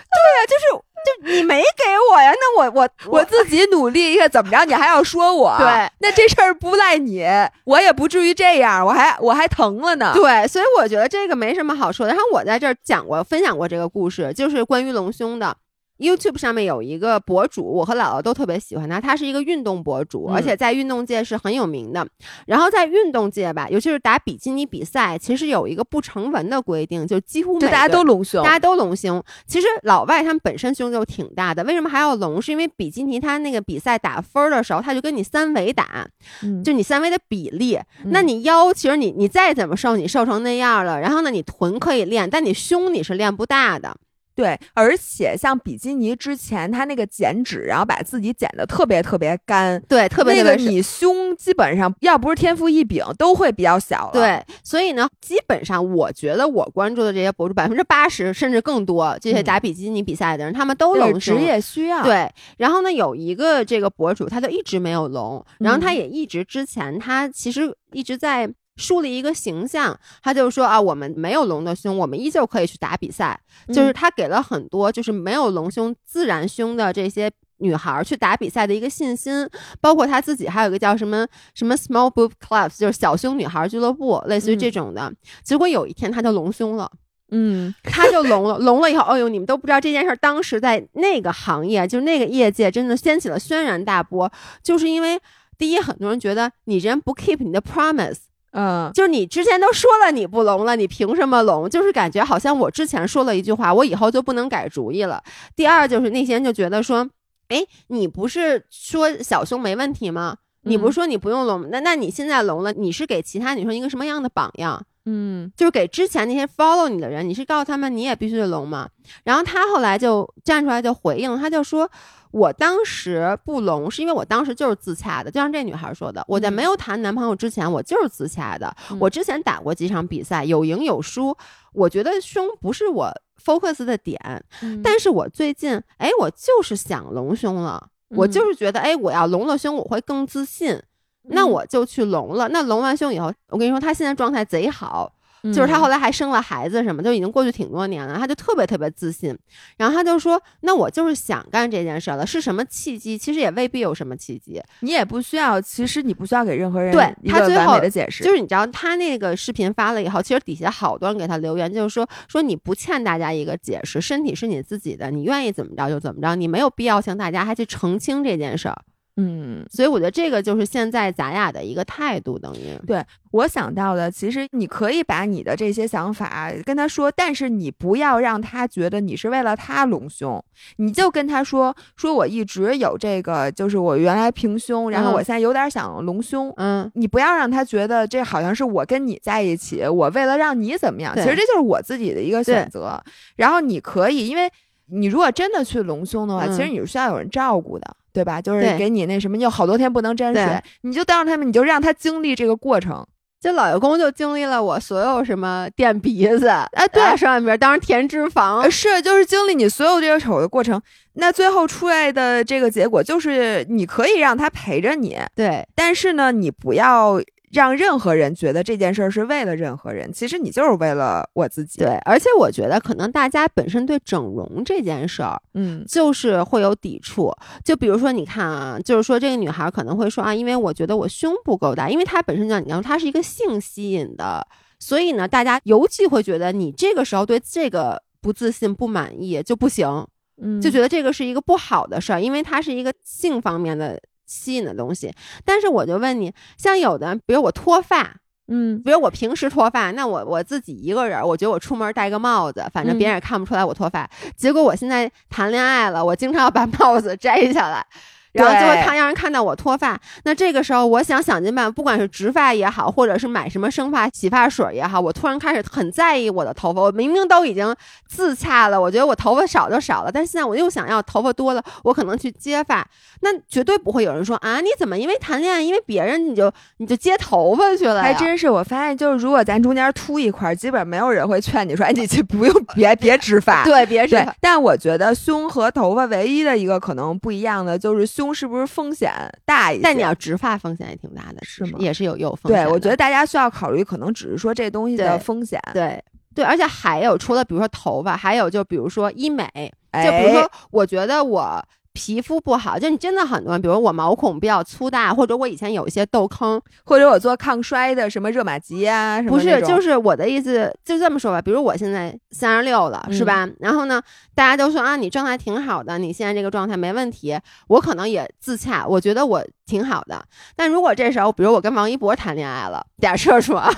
对呀、就是就你没给我呀，那我我我自己努力一下，怎么着你还要说我？对，那这事儿不赖你，我也不至于这样，我还我还疼了呢。对，所以我觉得这个没什么好说的。然后我在这儿讲过、分享过这个故事，就是关于隆胸的。YouTube 上面有一个博主，我和姥姥都特别喜欢他。他是一个运动博主，嗯而且在运动界是很有名的。然后在运动界吧，尤其是打比基尼比赛，其实有一个不成文的规定，就几乎每就大家个都隆胸大，家都隆胸。其实老外他们本身胸就挺大的，为什么还要隆？是因为比基尼他那个比赛打分的时候，他就跟你三维打，嗯就你三维的比例。嗯那你腰其实你你再怎么瘦，你瘦成那样了，然后呢，你臀可以练，但你胸你是练不大的。对，而且像比基尼之前，他那个减脂，然后把自己减的特别特别干，对，特别那。个你胸基本上要不是天赋异禀，都会比较小了。，对，所以呢，基本上我觉得我关注的这些博主，百分之八十甚至更多，这些嗯打比基尼比赛的人，他们都这隆胸。职业需要。，对，然后呢，有一个这个博主，他就一直没有隆，然后他嗯也一直之前他其实一直在树立一个形象，他就说啊，我们没有隆的胸，我们依旧可以去打比赛，就是嗯。他给了很多就是没有隆胸自然胸的这些。女孩儿去打比赛的一个信心，包括他自己还有一个叫什么什么 small boob clubs，就是小胸女孩儿俱乐部，类似于这嗯。种的。结果有一天他就隆胸了，嗯，他就聋了，聋了以后，哎呦，你们都不知道这件事儿，当时在那个行业，就是那个业界，真的掀起了轩然大波，就是因为第一，很多人觉得你这人不 keep 你的 promise，嗯，就是你之前都说了你不聋了，你凭什么聋？就是感觉好像我之前说了一句话，我以后就不能改主意了。第二就是那些人就觉得说，哎，你不是说小胸没问题吗？你不是说你不用聋？那那你现在聋了，你是给其他女生一个什么样的榜样？嗯就是给之前那些 follow 你的人，你是告诉他们你也必须得聋吗。然后他后来就站出来就回应，他就说。我当时不隆，是因为我当时就是自洽的，就像这女孩说的，我在嗯。没有谈男朋友之前，我就是自洽的。嗯。我之前打过几场比赛，有赢有输，我觉得胸不是我 focus 的点，嗯。但是我最近，哎，我就是想隆胸了，我嗯。就是觉得，哎，我要隆了胸，我会更自信，那嗯。我就去隆了。那隆完胸以后，我跟你说，他现在状态贼好，嗯就是他后来还生了孩子什么，就已经过去挺多年了，他就特别特别自信。然后他就说，那我就是想干这件事儿了，是什么契机？其实也未必有什么契机，你也不需要，其实你不需要给任何人对他最后美的解释，就是你知道他那个视频发了以后，其实底下好多人给他留言，就是说说你不欠大家一个解释，身体是你自己的，你愿意怎么着就怎么着，你没有必要向大家还去澄清这件事儿。嗯。所以我觉得这个就是现在咱俩的一个态度，等于对我想到的，其实你可以把你的这些想法跟他说，但是你不要让他觉得你是为了他隆胸，你就跟他说，说我一直有这个，就是我原来平胸，然后嗯我现在有点想隆胸。嗯，你不要让他觉得这好像是我跟你在一起，我为了让你怎么样，其实这就是我自己的一个选择。然后你可以，因为你如果真的去隆胸的话，嗯其实你是需要有人照顾的，对吧？就是给你那什么，你有好多天不能沾水，你就当着他们，你就让他经历这个过程。这老爷公就经历了我所有什么垫鼻子哎对双眼皮儿，当时填脂呃，肪，是，就是经历你所有这个丑的过程，那最后出来的这个结果就是你可以让他陪着你，对但是呢，你不要让任何人觉得这件事儿是为了任何人，其实你就是为了我自己。，对，而且我觉得可能大家本身对整容这件事儿。嗯就是会有抵触。就比如说，你看啊，就是说这个女孩可能会说啊，因为我觉得我胸不够大，因为她本身就像你刚说，她是一个性吸引的，所以呢，大家尤其会觉得你这个时候对这个不自信、不满意就不行，嗯就觉得这个是一个不好的事儿，因为它是一个性方面的吸引的东西。但是我就问你，像有的，比如我脱发。嗯比如我平时脱发，那我我自己一个人儿，我觉得我出门戴个帽子，反正别人也看不出来我脱发。结果我现在谈恋爱了，我经常要把帽子摘下来，然后就会对看让人看到我脱发。那这个时候，我想想尽办法，不管是植发也好，或者是买什么生发洗发水也好，我突然开始很在意我的头发。我明明都已经自洽了，我觉得我头发少就少了，但现在我又想要头发多了，我可能去接发。那绝对不会有人说啊，你怎么因为谈恋爱，因为别人你就你就接头发去了？还真是，我发现就是如果咱中间秃一块，基本没有人会劝你说，哎，你去不用别别植发。对，别植发，但我觉得胸和头发唯一的一个可能不一样的，就是胸是不是风险大一些？但你要植发风险也挺大的，是吗也是有有风险对，我觉得大家需要考虑，可能只是说这东西的风险。对对，而且还有除了比如说头发，还有就比如说医美，哎，就比如说我觉得我。皮肤不好，就你真的很多，比如我毛孔比较粗大，或者我以前有一些痘坑，或者我做抗衰的什么热玛吉啊，什么不是，就是我的意思，就这么说吧。比如我现在三十六了，是嗯吧？然后呢，大家都说啊，你状态挺好的，你现在这个状态没问题。我可能也自洽，我觉得我挺好的。但如果这时候，比如我跟王一博谈恋爱了，假设说啊，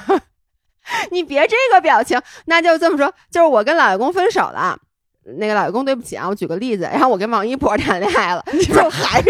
你别这个表情，那就这么说，就是我跟老爷公分手了。那个老爷公，对不起啊，我举个例子，然后我跟王一博 谈恋爱了，就还是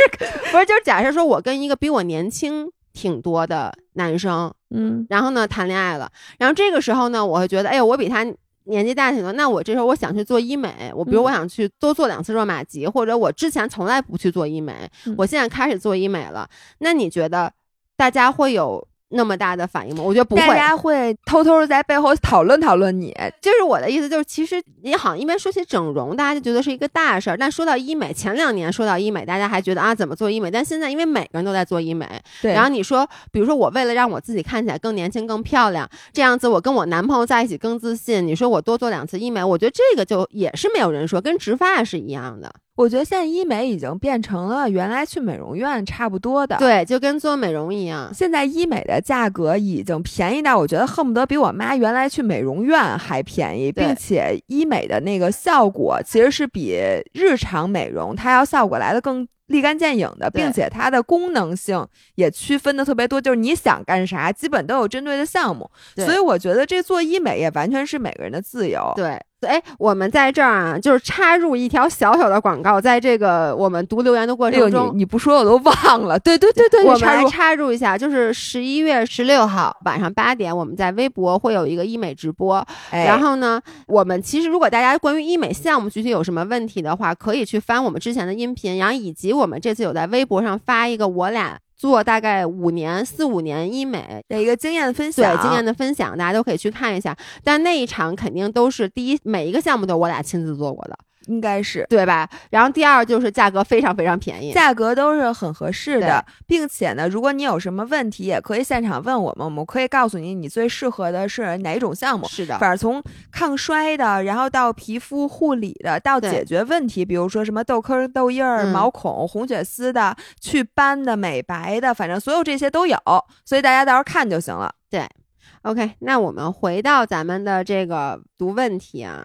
不是？就是假设说我跟一个比我年轻挺多的男生，嗯。然后呢谈恋爱了，然后这个时候呢，我会觉得，哎呦，我比他年纪大挺多，那我这时候我想去做医美，我比如嗯。我想去多做两次热玛吉，或者我之前从来不去做医美，嗯。我现在开始做医美了，那你觉得大家会有那么大的反应吗？我觉得不会，大家会偷偷的在背后讨论讨论你。就是我的意思，就是其实你好像一边说起整容，大家就觉得是一个大事儿，但说到医美，前两年说到医美，大家还觉得啊怎么做医美，但现在因为每个人都在做医美，对，然后你说，比如说我为了让我自己看起来更年轻、更漂亮，这样子我跟我男朋友在一起更自信。你说我多做两次医美，我觉得这个就也是没有人说，跟植发是一样的。我觉得现在医美已经变成了原来去美容院差不多的。。对，就跟做美容一样。现在医美的价格已经便宜到，我觉得恨不得比我妈原来去美容院还便宜，并且医美的那个效果其实是比日常美容它要效果来的更立竿见影的，并且它的功能性也区分的特别多，就是你想干啥，基本都有针对的项目。所以我觉得这做医美也完全是每个人的自由。对哎，我们在这儿啊，就是插入一条小小的广告，在这个我们读留言的过程中，你你不说我都忘了。对对对对，我们来插入插入一下，就是十一月十六号晚上八点，我们在微博会有一个医美直播。哎然后呢，我们其实如果大家关于医美项目具体有什么问题的话，可以去翻我们之前的音频，然后以及我们这次有在微博上发一个我俩做大概五年四五年医美的一个经验的分对享，经验的分享，大家都可以去看一下。但那一场肯定都是第一，每一个项目都是我俩亲自做过的，应该是。对吧？然后第二就是价格非常非常便宜，价格都是很合适的，并且呢，如果你有什么问题，也可以现场问我们，我们可以告诉你你最适合的是哪种项目。是的，反正从抗衰的，然后到皮肤护理的，到解决问题，比如说什么痘坑、痘印毛孔、红血丝的、祛斑的、美白的，反正所有这些都有，所以大家到时候看就行了。对 OK，那我们回到咱们的这个读问题啊，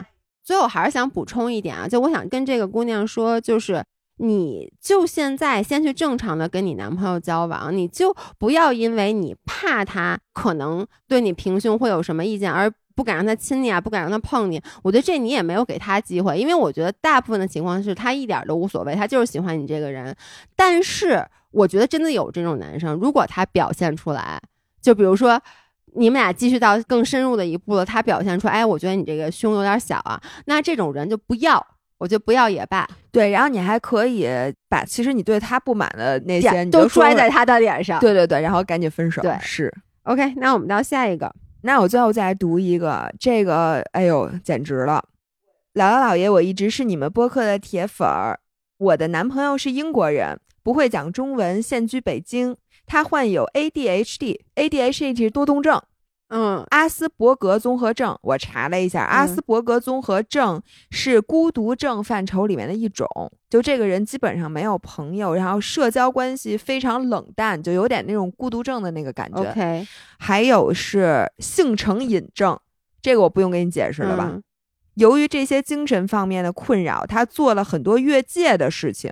最后还是想补充一点啊，就我想跟这个姑娘说，就是你就现在先去正常的跟你男朋友交往，你就不要因为你怕他可能对你平胸会有什么意见而。不敢让他亲你啊，不敢让他碰你，我觉得这你也没有给他机会，因为我觉得大部分的情况是他一点都无所谓，他就是喜欢你这个人。但是我觉得真的有这种男生，如果他表现出来，就比如说你们俩继续到更深入的一步了，他表现出，哎，我觉得你这个胸有点小啊，那这种人就不要，我觉得不要也罢，对，然后你还可以把其实你对他不满的那些，你都就说出来拽在他的脸上。对对对，然后赶紧分手。对是。，OK，那我们到下一个，那我最后再来读一个，这个哎呦，简直了！姥姥姥爷，我一直是你们播客的铁粉儿。我的男朋友是英国人，不会讲中文，现居北京。他患有 ADHD，ADHD 是多动症，嗯阿斯伯格综合症。我查了一下，阿斯伯格综合症是孤独症范畴里面的一种。就这个人基本上没有朋友，然后社交关系非常冷淡，就有点那种孤独症的那个感觉。，OK，还有是性成瘾症，这个我不用给你解释了吧？嗯由于这些精神方面的困扰，他做了很多越界的事情。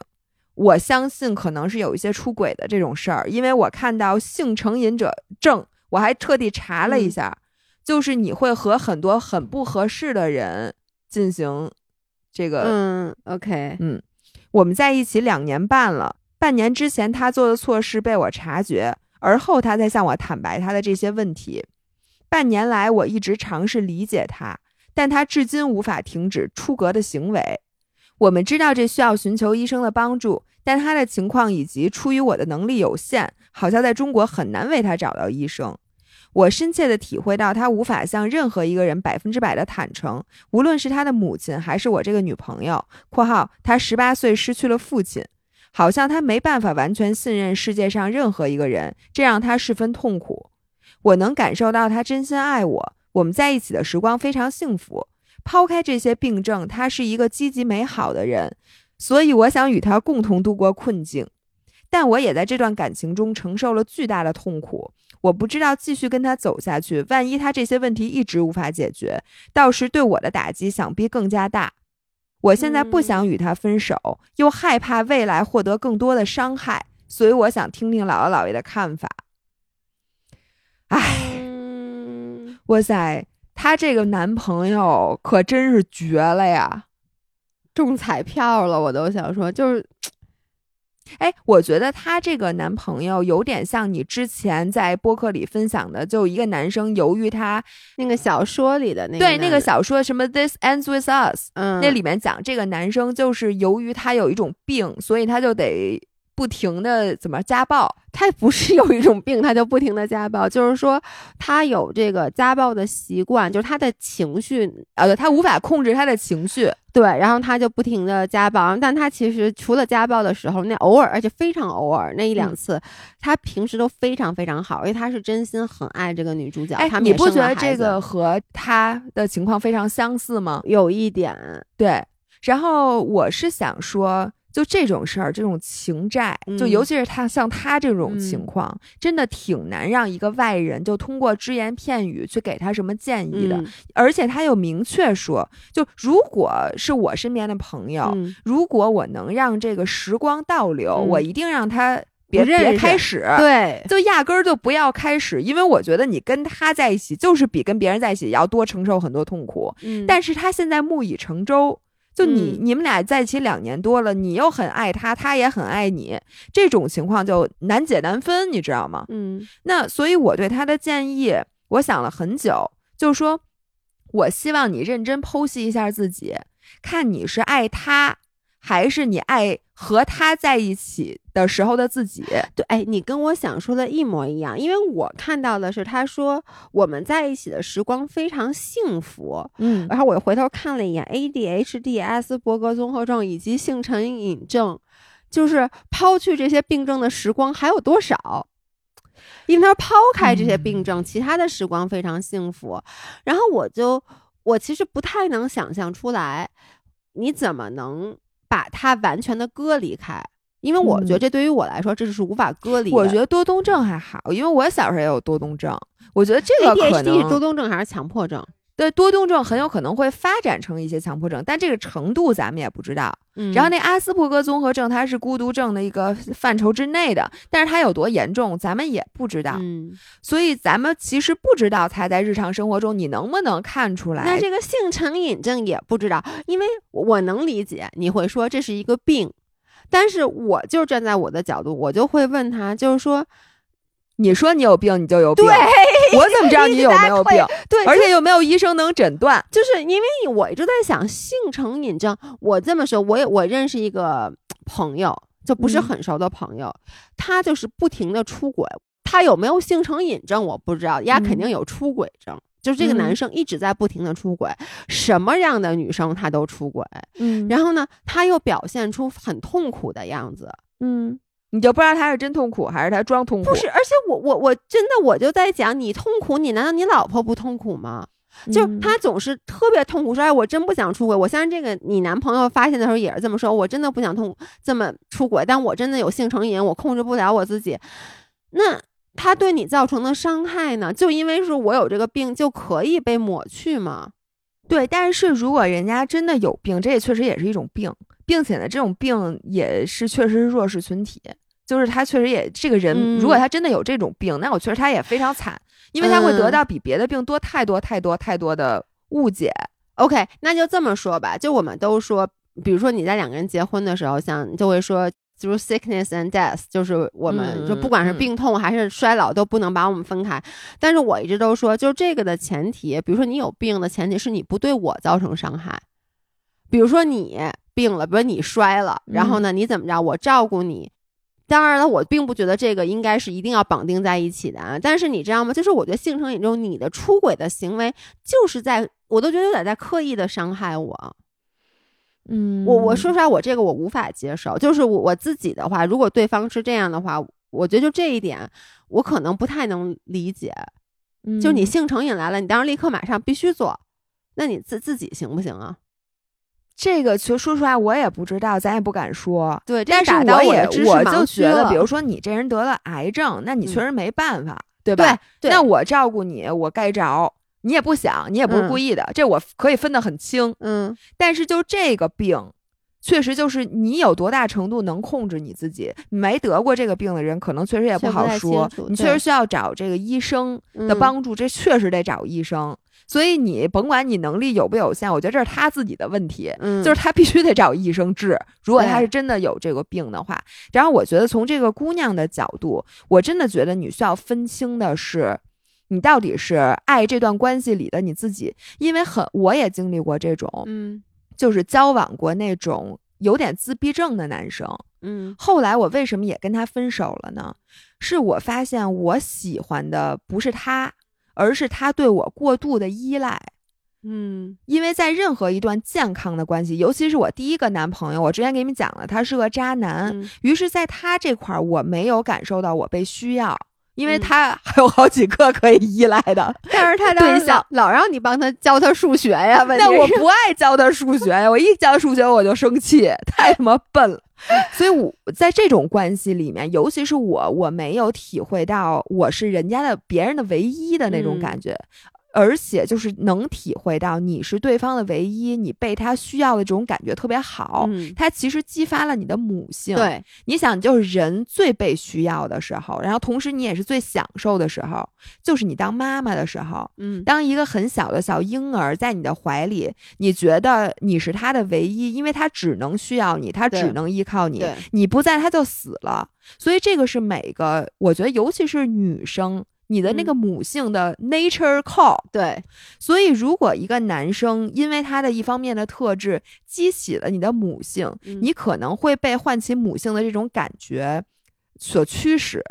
我相信可能是有一些出轨的这种事儿，因为我看到性成瘾者症，我还特地查了一下，就是你会和很多很不合适的人进行这个嗯，OK，嗯我们在一起两年半了，半年之前他做的错事被我察觉，而后他才向我坦白他的这些问题。半年来，我一直尝试理解他，但他至今无法停止出格的行为。我们知道这需要寻求医生的帮助，但他的情况以及出于我的能力有限，好像在中国很难为他找到医生。我深切地体会到，他无法向任何一个人百分之百的坦诚，无论是他的母亲还是我这个女朋友。（括号他十八岁失去了父亲，好像他没办法完全信任世界上任何一个人，这让他十分痛苦。我能感受到他真心爱我，我们在一起的时光非常幸福。抛开这些病症，他是一个积极美好的人，所以我想与他共同度过困境。但我也在这段感情中承受了巨大的痛苦。我不知道继续跟他走下去，万一他这些问题一直无法解决，到时对我的打击想必更加大。我现在不想与他分手，又害怕未来获得更多的伤害，所以我想听听姥姥姥爷的看法。唉，嗯，哇塞，她这个男朋友可真是绝了呀！中彩票了，我都想说，就是哎，我觉得她这个男朋友有点像你之前在播客里分享的，就一个男生由于他那个小说里的那个对那个小说什么《This Ends with Us》，嗯，那里面讲这个男生就是由于他有一种病，所以他就得不停的怎么家暴。他不是有一种病，他就不停的家暴，就是说他有这个家暴的习惯，就是他的情绪啊，对他无法控制他的情绪，对，然后他就不停的家暴，但他其实除了家暴的时候，那偶尔而且非常偶尔那一两嗯次，他平时都非常非常好，因为他是真心很爱这个女主角。哎他，们你不觉得这个和他的情况非常相似吗？有一点，对，然后我是想说，就这种事儿，这种情债，就嗯。尤其是他像他这种情嗯况，真的挺难让一个外人就通过只言片语去给他什么建议的。嗯。而且他又明确说，就如果是我身边的朋友，嗯。如果我能让这个时光倒流，嗯。我一定让他别别开始，对，就压根儿就不要开始，因为我觉得你跟他在一起，就是比跟别人在一起要多承受很多痛苦。嗯，但是他现在木已成舟，就你、嗯你们俩在一起两年多了，你又很爱他，他也很爱你，这种情况就难解难分，你知道吗？嗯那所以我对他的建议，我想了很久，就是说，我希望你认真剖析一下自己，看你是爱他，还是你爱和他在一起的时候的自己。对，哎，你跟我想说的一模一样，因为我看到的是他说我们在一起的时光非常幸福，嗯然后我又回头看了一眼 ADHD、阿斯伯格综合症以及性成瘾症，就是抛去这些病症的时光还有多少？因为他抛开这些病症，其他的时光非常幸福。然后我就我其实不太能想象出来，你怎么能把它完全的割离开？因为我觉得嗯这对于我来说，这是无法割离的。我觉得多动症还好，因为我小时候也有多动症。我觉得这个可 ADHD 是多动症还是强迫症？对多动症很有可能会发展成一些强迫症，但这个程度咱们也不知道。嗯然后那阿斯伯格综合症，它是孤独症的一个范畴之内的，但是它有多严重，咱们也不知道。嗯，所以咱们其实不知道他在日常生活中你能不能看出来。那这个性成瘾症也不知道，因为我能理解你会说这是一个病，但是我就站在我的角度，我就会问他，就是说，你说你有病，你就有病。对我怎么知道 你有没有病？对，而且有没有医生能诊断？就是因为我一直在想性成瘾症，我这么说，我也我认识一个朋友，就不是嗯很熟的朋友，他就是不停的出轨，他有没有性成瘾症我不知道，丫肯嗯定有出轨症。就是这个嗯男生一直在不停的出轨，什么样的女生他都出轨，嗯然后呢，他又表现出很痛苦的样子。嗯，你就不知道他是真痛苦还是他装痛苦？不是，而且我我我真的我就在讲，你痛苦，你难道你老婆不痛苦吗？就嗯他总是特别痛苦，说哎，我真不想出轨。我相信这个你男朋友发现的时候也是这么说，我真的不想痛这么出轨，但我真的有性成瘾，我控制不了我自己。那他对你造成的伤害呢？就因为是我有这个病，就可以被抹去吗？对，但是如果人家真的有病，这也确实也是一种病，并且呢，这种病也是确实是弱势群体。就是他确实也这个人，嗯如果他真的有这种病，那我确实他也非常惨，因为他会得嗯到比别的病多太多太多太多的误解。OK，那就这么说吧，就我们都说，比如说你在两个人结婚的时候，像就会说。Through sickness and death，就是我们嗯就不管是嗯病痛还是衰老，都不能把我们分开。但是我一直都说，就这个的前提，比如说你有病的前提是你不对我造成伤害。比如说你病了，比如说你摔了，然后呢，你怎么着，我照顾你。当然了，我并不觉得这个应该是一定要绑定在一起的啊。但是你知道吗？就是我觉得性成瘾中，你的出轨的行为，就是在我都觉得有点在刻意的伤害我。嗯我我说出来，我这个我无法接受。就是我我自己的话，如果对方是这样的话，我觉得就这一点，我可能不太能理解。就你嗯性成瘾来了，你当时立刻马上必须做，那你自自己行不行啊？这个，其实说出来，我也不知道，咱也不敢说。对，这但是我也我就觉得，比如说你这人得了癌症，那你确嗯实没办法，对吧？对，那我照顾你，我该着，你也不想，你也不是嗯故意的，这我可以分得很清。嗯但是就这个病，确实就是你有多大程度能控制你自己。没得过这个病的人，可能确实也不好说你确实需要找这个医生的嗯帮助，这确实得找医生。所以你甭管你能力有不有限，我觉得这是他自己的问题。嗯，就是他必须得找医生治，如果他是真的有这个病的话。然后我觉得从这个姑娘的角度，我真的觉得你需要分清的是，你到底是爱这段关系里的你自己，因为很我也经历过这种，嗯就是交往过那种有点自闭症的男生。嗯后来我为什么也跟他分手了呢？是我发现我喜欢的不是他，而是他对我过度的依赖。嗯因为在任何一段健康的关系，尤其是我第一个男朋友，我之前给你们讲了，他是个渣男。嗯于是，在他这块儿，我没有感受到我被需要，因为嗯他还有好几个可以依赖的。但是他对当时象老老让你帮他教他数学呀，问题 我不爱教他数学呀，我一教数学我就生气，太他妈笨了。所以我在这种关系里面，尤其是我，我没有体会到我是人家的别人的唯一的那种嗯感觉。而且就是能体会到你是对方的唯一，你被他需要的这种感觉特别好。嗯，它其实激发了你的母性。，对，你想，就是人最被需要的时候，然后同时你也是最享受的时候，就是你当妈妈的时候。嗯，当一个很小的小婴儿在你的怀里，你觉得你是他的唯一，因为他只能需要你，他只能依靠你，你不在他就死了。所以这个是每个，我觉得尤其是女生。你的那嗯。个母性的 nature call，、对，所以如果一个男生因为他的一方面的特质激起了你的母性，嗯。你可能会被唤起母性的这种感觉所驱使，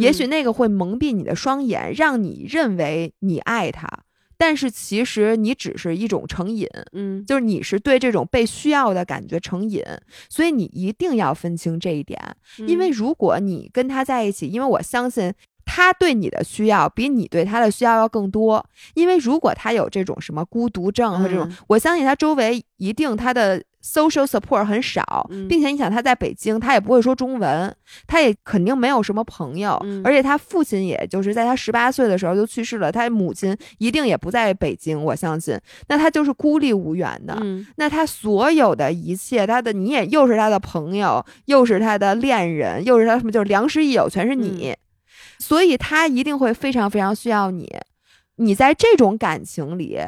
也许嗯。那个会蒙蔽你的双眼，让你认为你爱他，但是其实你只是一种成瘾，嗯，就是你是对这种被需要的感觉成瘾，所以你一定要分清这一点，因为嗯。如果你跟他在一起，因为我相信。他对你的需要比你对他的需要要更多，因为如果他有这种什么孤独症和这种，嗯。我相信他周围一定他的 social support 很少，嗯。并且你想他在北京，他也不会说中文，他也肯定没有什么朋友，嗯。而且他父亲也就是在他十八岁的时候就去世了，他母亲一定也不在北京，我相信，那他就是孤立无援的。嗯。那他所有的一切，他的你也又是他的朋友，又是他的恋人，又是他什么，就是良师益友，全是你，所以他一定会非常非常需要你。你在这种感情里，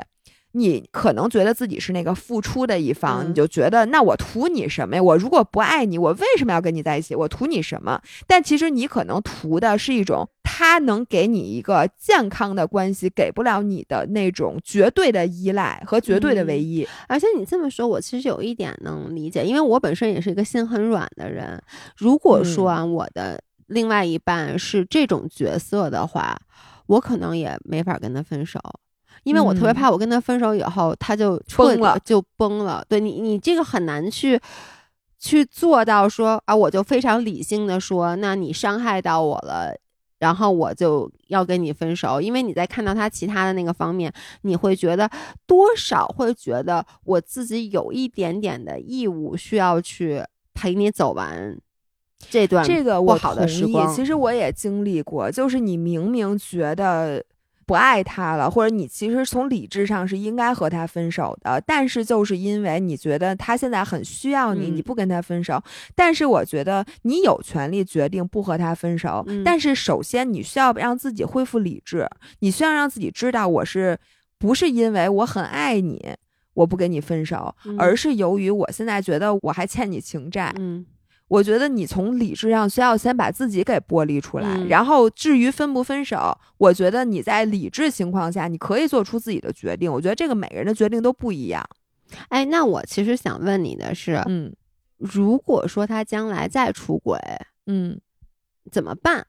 你可能觉得自己是那个付出的一方，嗯你就觉得那我图你什么呀？我如果不爱你，我为什么要跟你在一起？我图你什么？但其实你可能图的是一种他能给你一个健康的关系，给不了你的那种绝对的依赖和绝对的唯一。而且你这么说，我其实有一点能理解，因为我本身也是一个心很软的人。如果说啊，我的另外一半是这种角色的话，我可能也没法跟他分手。因为我特别嗯怕，我跟他分手以后，他就彻底崩了就崩了。对你，你这个很难去去做到说啊，我就非常理性的说，那你伤害到我了，然后我就要跟你分手。因为你在看到他其他的那个方面，你会觉得多少会觉得我自己有一点点的义务需要去陪你走完这段这个我不好的时同意光。其实我也经历过，就是你明明觉得不爱他了，或者你其实从理智上是应该和他分手的，但是就是因为你觉得他现在很需要你，嗯你不跟他分手。但是我觉得你有权利决定不和他分手，嗯但是首先你需要让自己恢复理智，你需要让自己知道我是不是因为我很爱你。我不跟你分手，嗯而是由于我现在觉得我还欠你情债，嗯我觉得你从理智上需要先把自己给剥离出来，嗯然后至于分不分手，我觉得你在理智情况下，你可以做出自己的决定。我觉得这个每个人的决定都不一样。哎，那我其实想问你的是，嗯如果说他将来再出轨，嗯怎么办？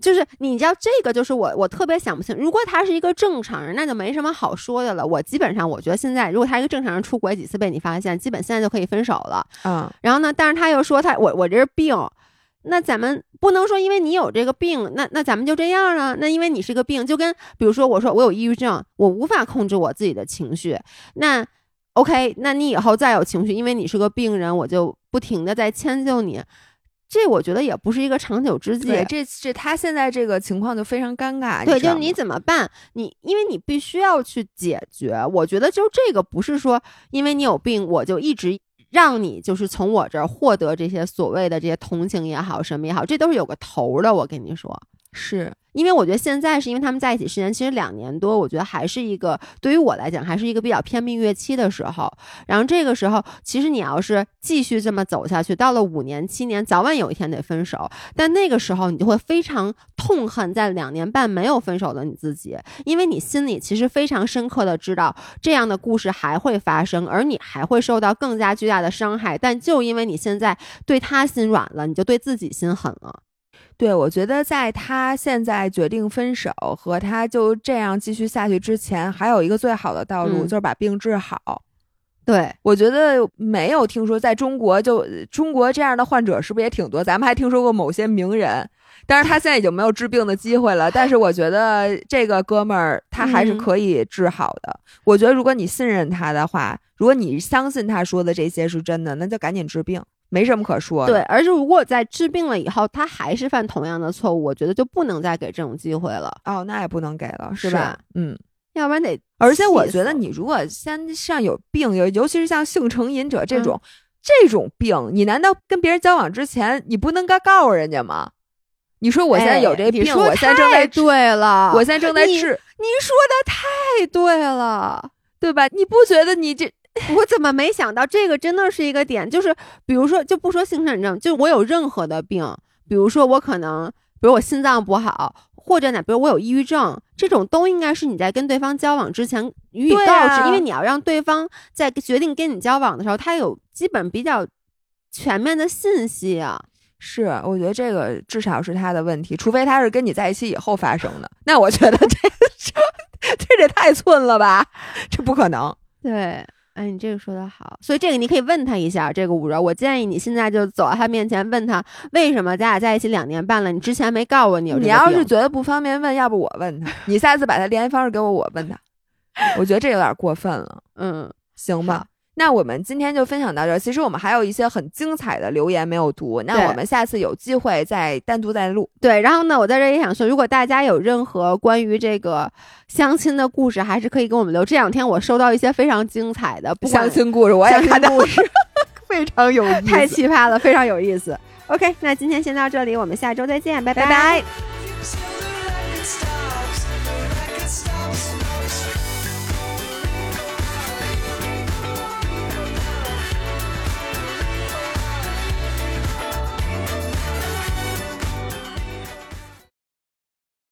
就是你知道这个，就是我我特别想不清。如果他是一个正常人，那就没什么好说的了。我基本上我觉得现在，如果他是一个正常人出轨几次被你发现，基本现在就可以分手了。嗯然后呢，但是他又说他我我这是病，那咱们不能说因为你有这个病，那那咱们就这样啊？那因为你是个病，就跟比如说我说我有抑郁症，我无法控制我自己的情绪，那 OK，那你以后再有情绪，因为你是个病人，我就不停的在迁就你，这我觉得也不是一个长久之计。对，这这他现在这个情况就非常尴尬。对，就你怎么办？你因为你必须要去解决。我觉得就这个不是说因为你有病，我就一直让你就是从我这儿获得这些所谓的这些同情也好，什么也好，这都是有个头儿的。我跟你说，是因为我觉得现在是因为他们在一起时间其实两年多，我觉得还是一个对于我来讲还是一个比较偏蜜月期的时候。然后这个时候，其实你要是继续这么走下去，到了五年、七年，早晚有一天得分手。但那个时候，你就会非常痛恨在两年半没有分手的你自己，因为你心里其实非常深刻的知道这样的故事还会发生，而你还会受到更加巨大的伤害。但就因为你现在对他心软了，你就对自己心狠了。对，我觉得在他现在决定分手和他就这样继续下去之前，还有一个最好的道路、嗯就是把病治好。对，我觉得没有听说在中国就中国这样的患者是不是也挺多？咱们还听说过某些名人，但是他现在已经没有治病的机会了。但是我觉得这个哥们儿他还是嗯可以治好的。我觉得如果你信任他的话，如果你相信他说的这些是真的，那就赶紧治病，没什么可说的。对，而且如果在治病了以后，他还是犯同样的错误，我觉得就不能再给这种机会了。哦，那也不能给了，是吧？嗯，要不然得。而且我觉得，你如果先像有病，尤尤其是像性成瘾者这种这种病，你难道跟别人交往之前，你不能该告诉人家吗？你说我现在有这病，我现在正在对了，我现在正在治。你说的太对了，对吧？你不觉得你这？我怎么没想到这个真的是一个点？就是比如说，就不说性成瘾症，就我有任何的病，比如说我可能，比如我心脏不好，或者呢，比如我有抑郁症，这种都应该是你在跟对方交往之前予以告知，因为你要让对方在决定跟你交往的时候，他有基本比较全面的信息啊。是，我觉得这个至少是他的问题，除非他是跟你在一起以后发生的，那我觉得这这 这也太寸了吧，这不可能。对，哎，你这个说的好，所以这个你可以问他一下，这个五柔，我建议你现在就走到他面前问他，为什么咱俩在一起两年半了，你之前没告诉我你有这你要是觉得不方便问，要不我问他，你下次把他联系方式给我，我问他。我觉得这有点过分了，嗯，行吧。那我们今天就分享到这儿。其实我们还有一些很精彩的留言没有读，那我们下次有机会再单独再录。对，然后呢，我在这也想说，如果大家有任何关于这个相亲的故事，还是可以给我们留。这两天我收到一些非常精彩的相亲故事，我也看到，非常有意 思，太奇葩了，非常有意思。OK，那今天先到这里，我们下周再见，拜拜。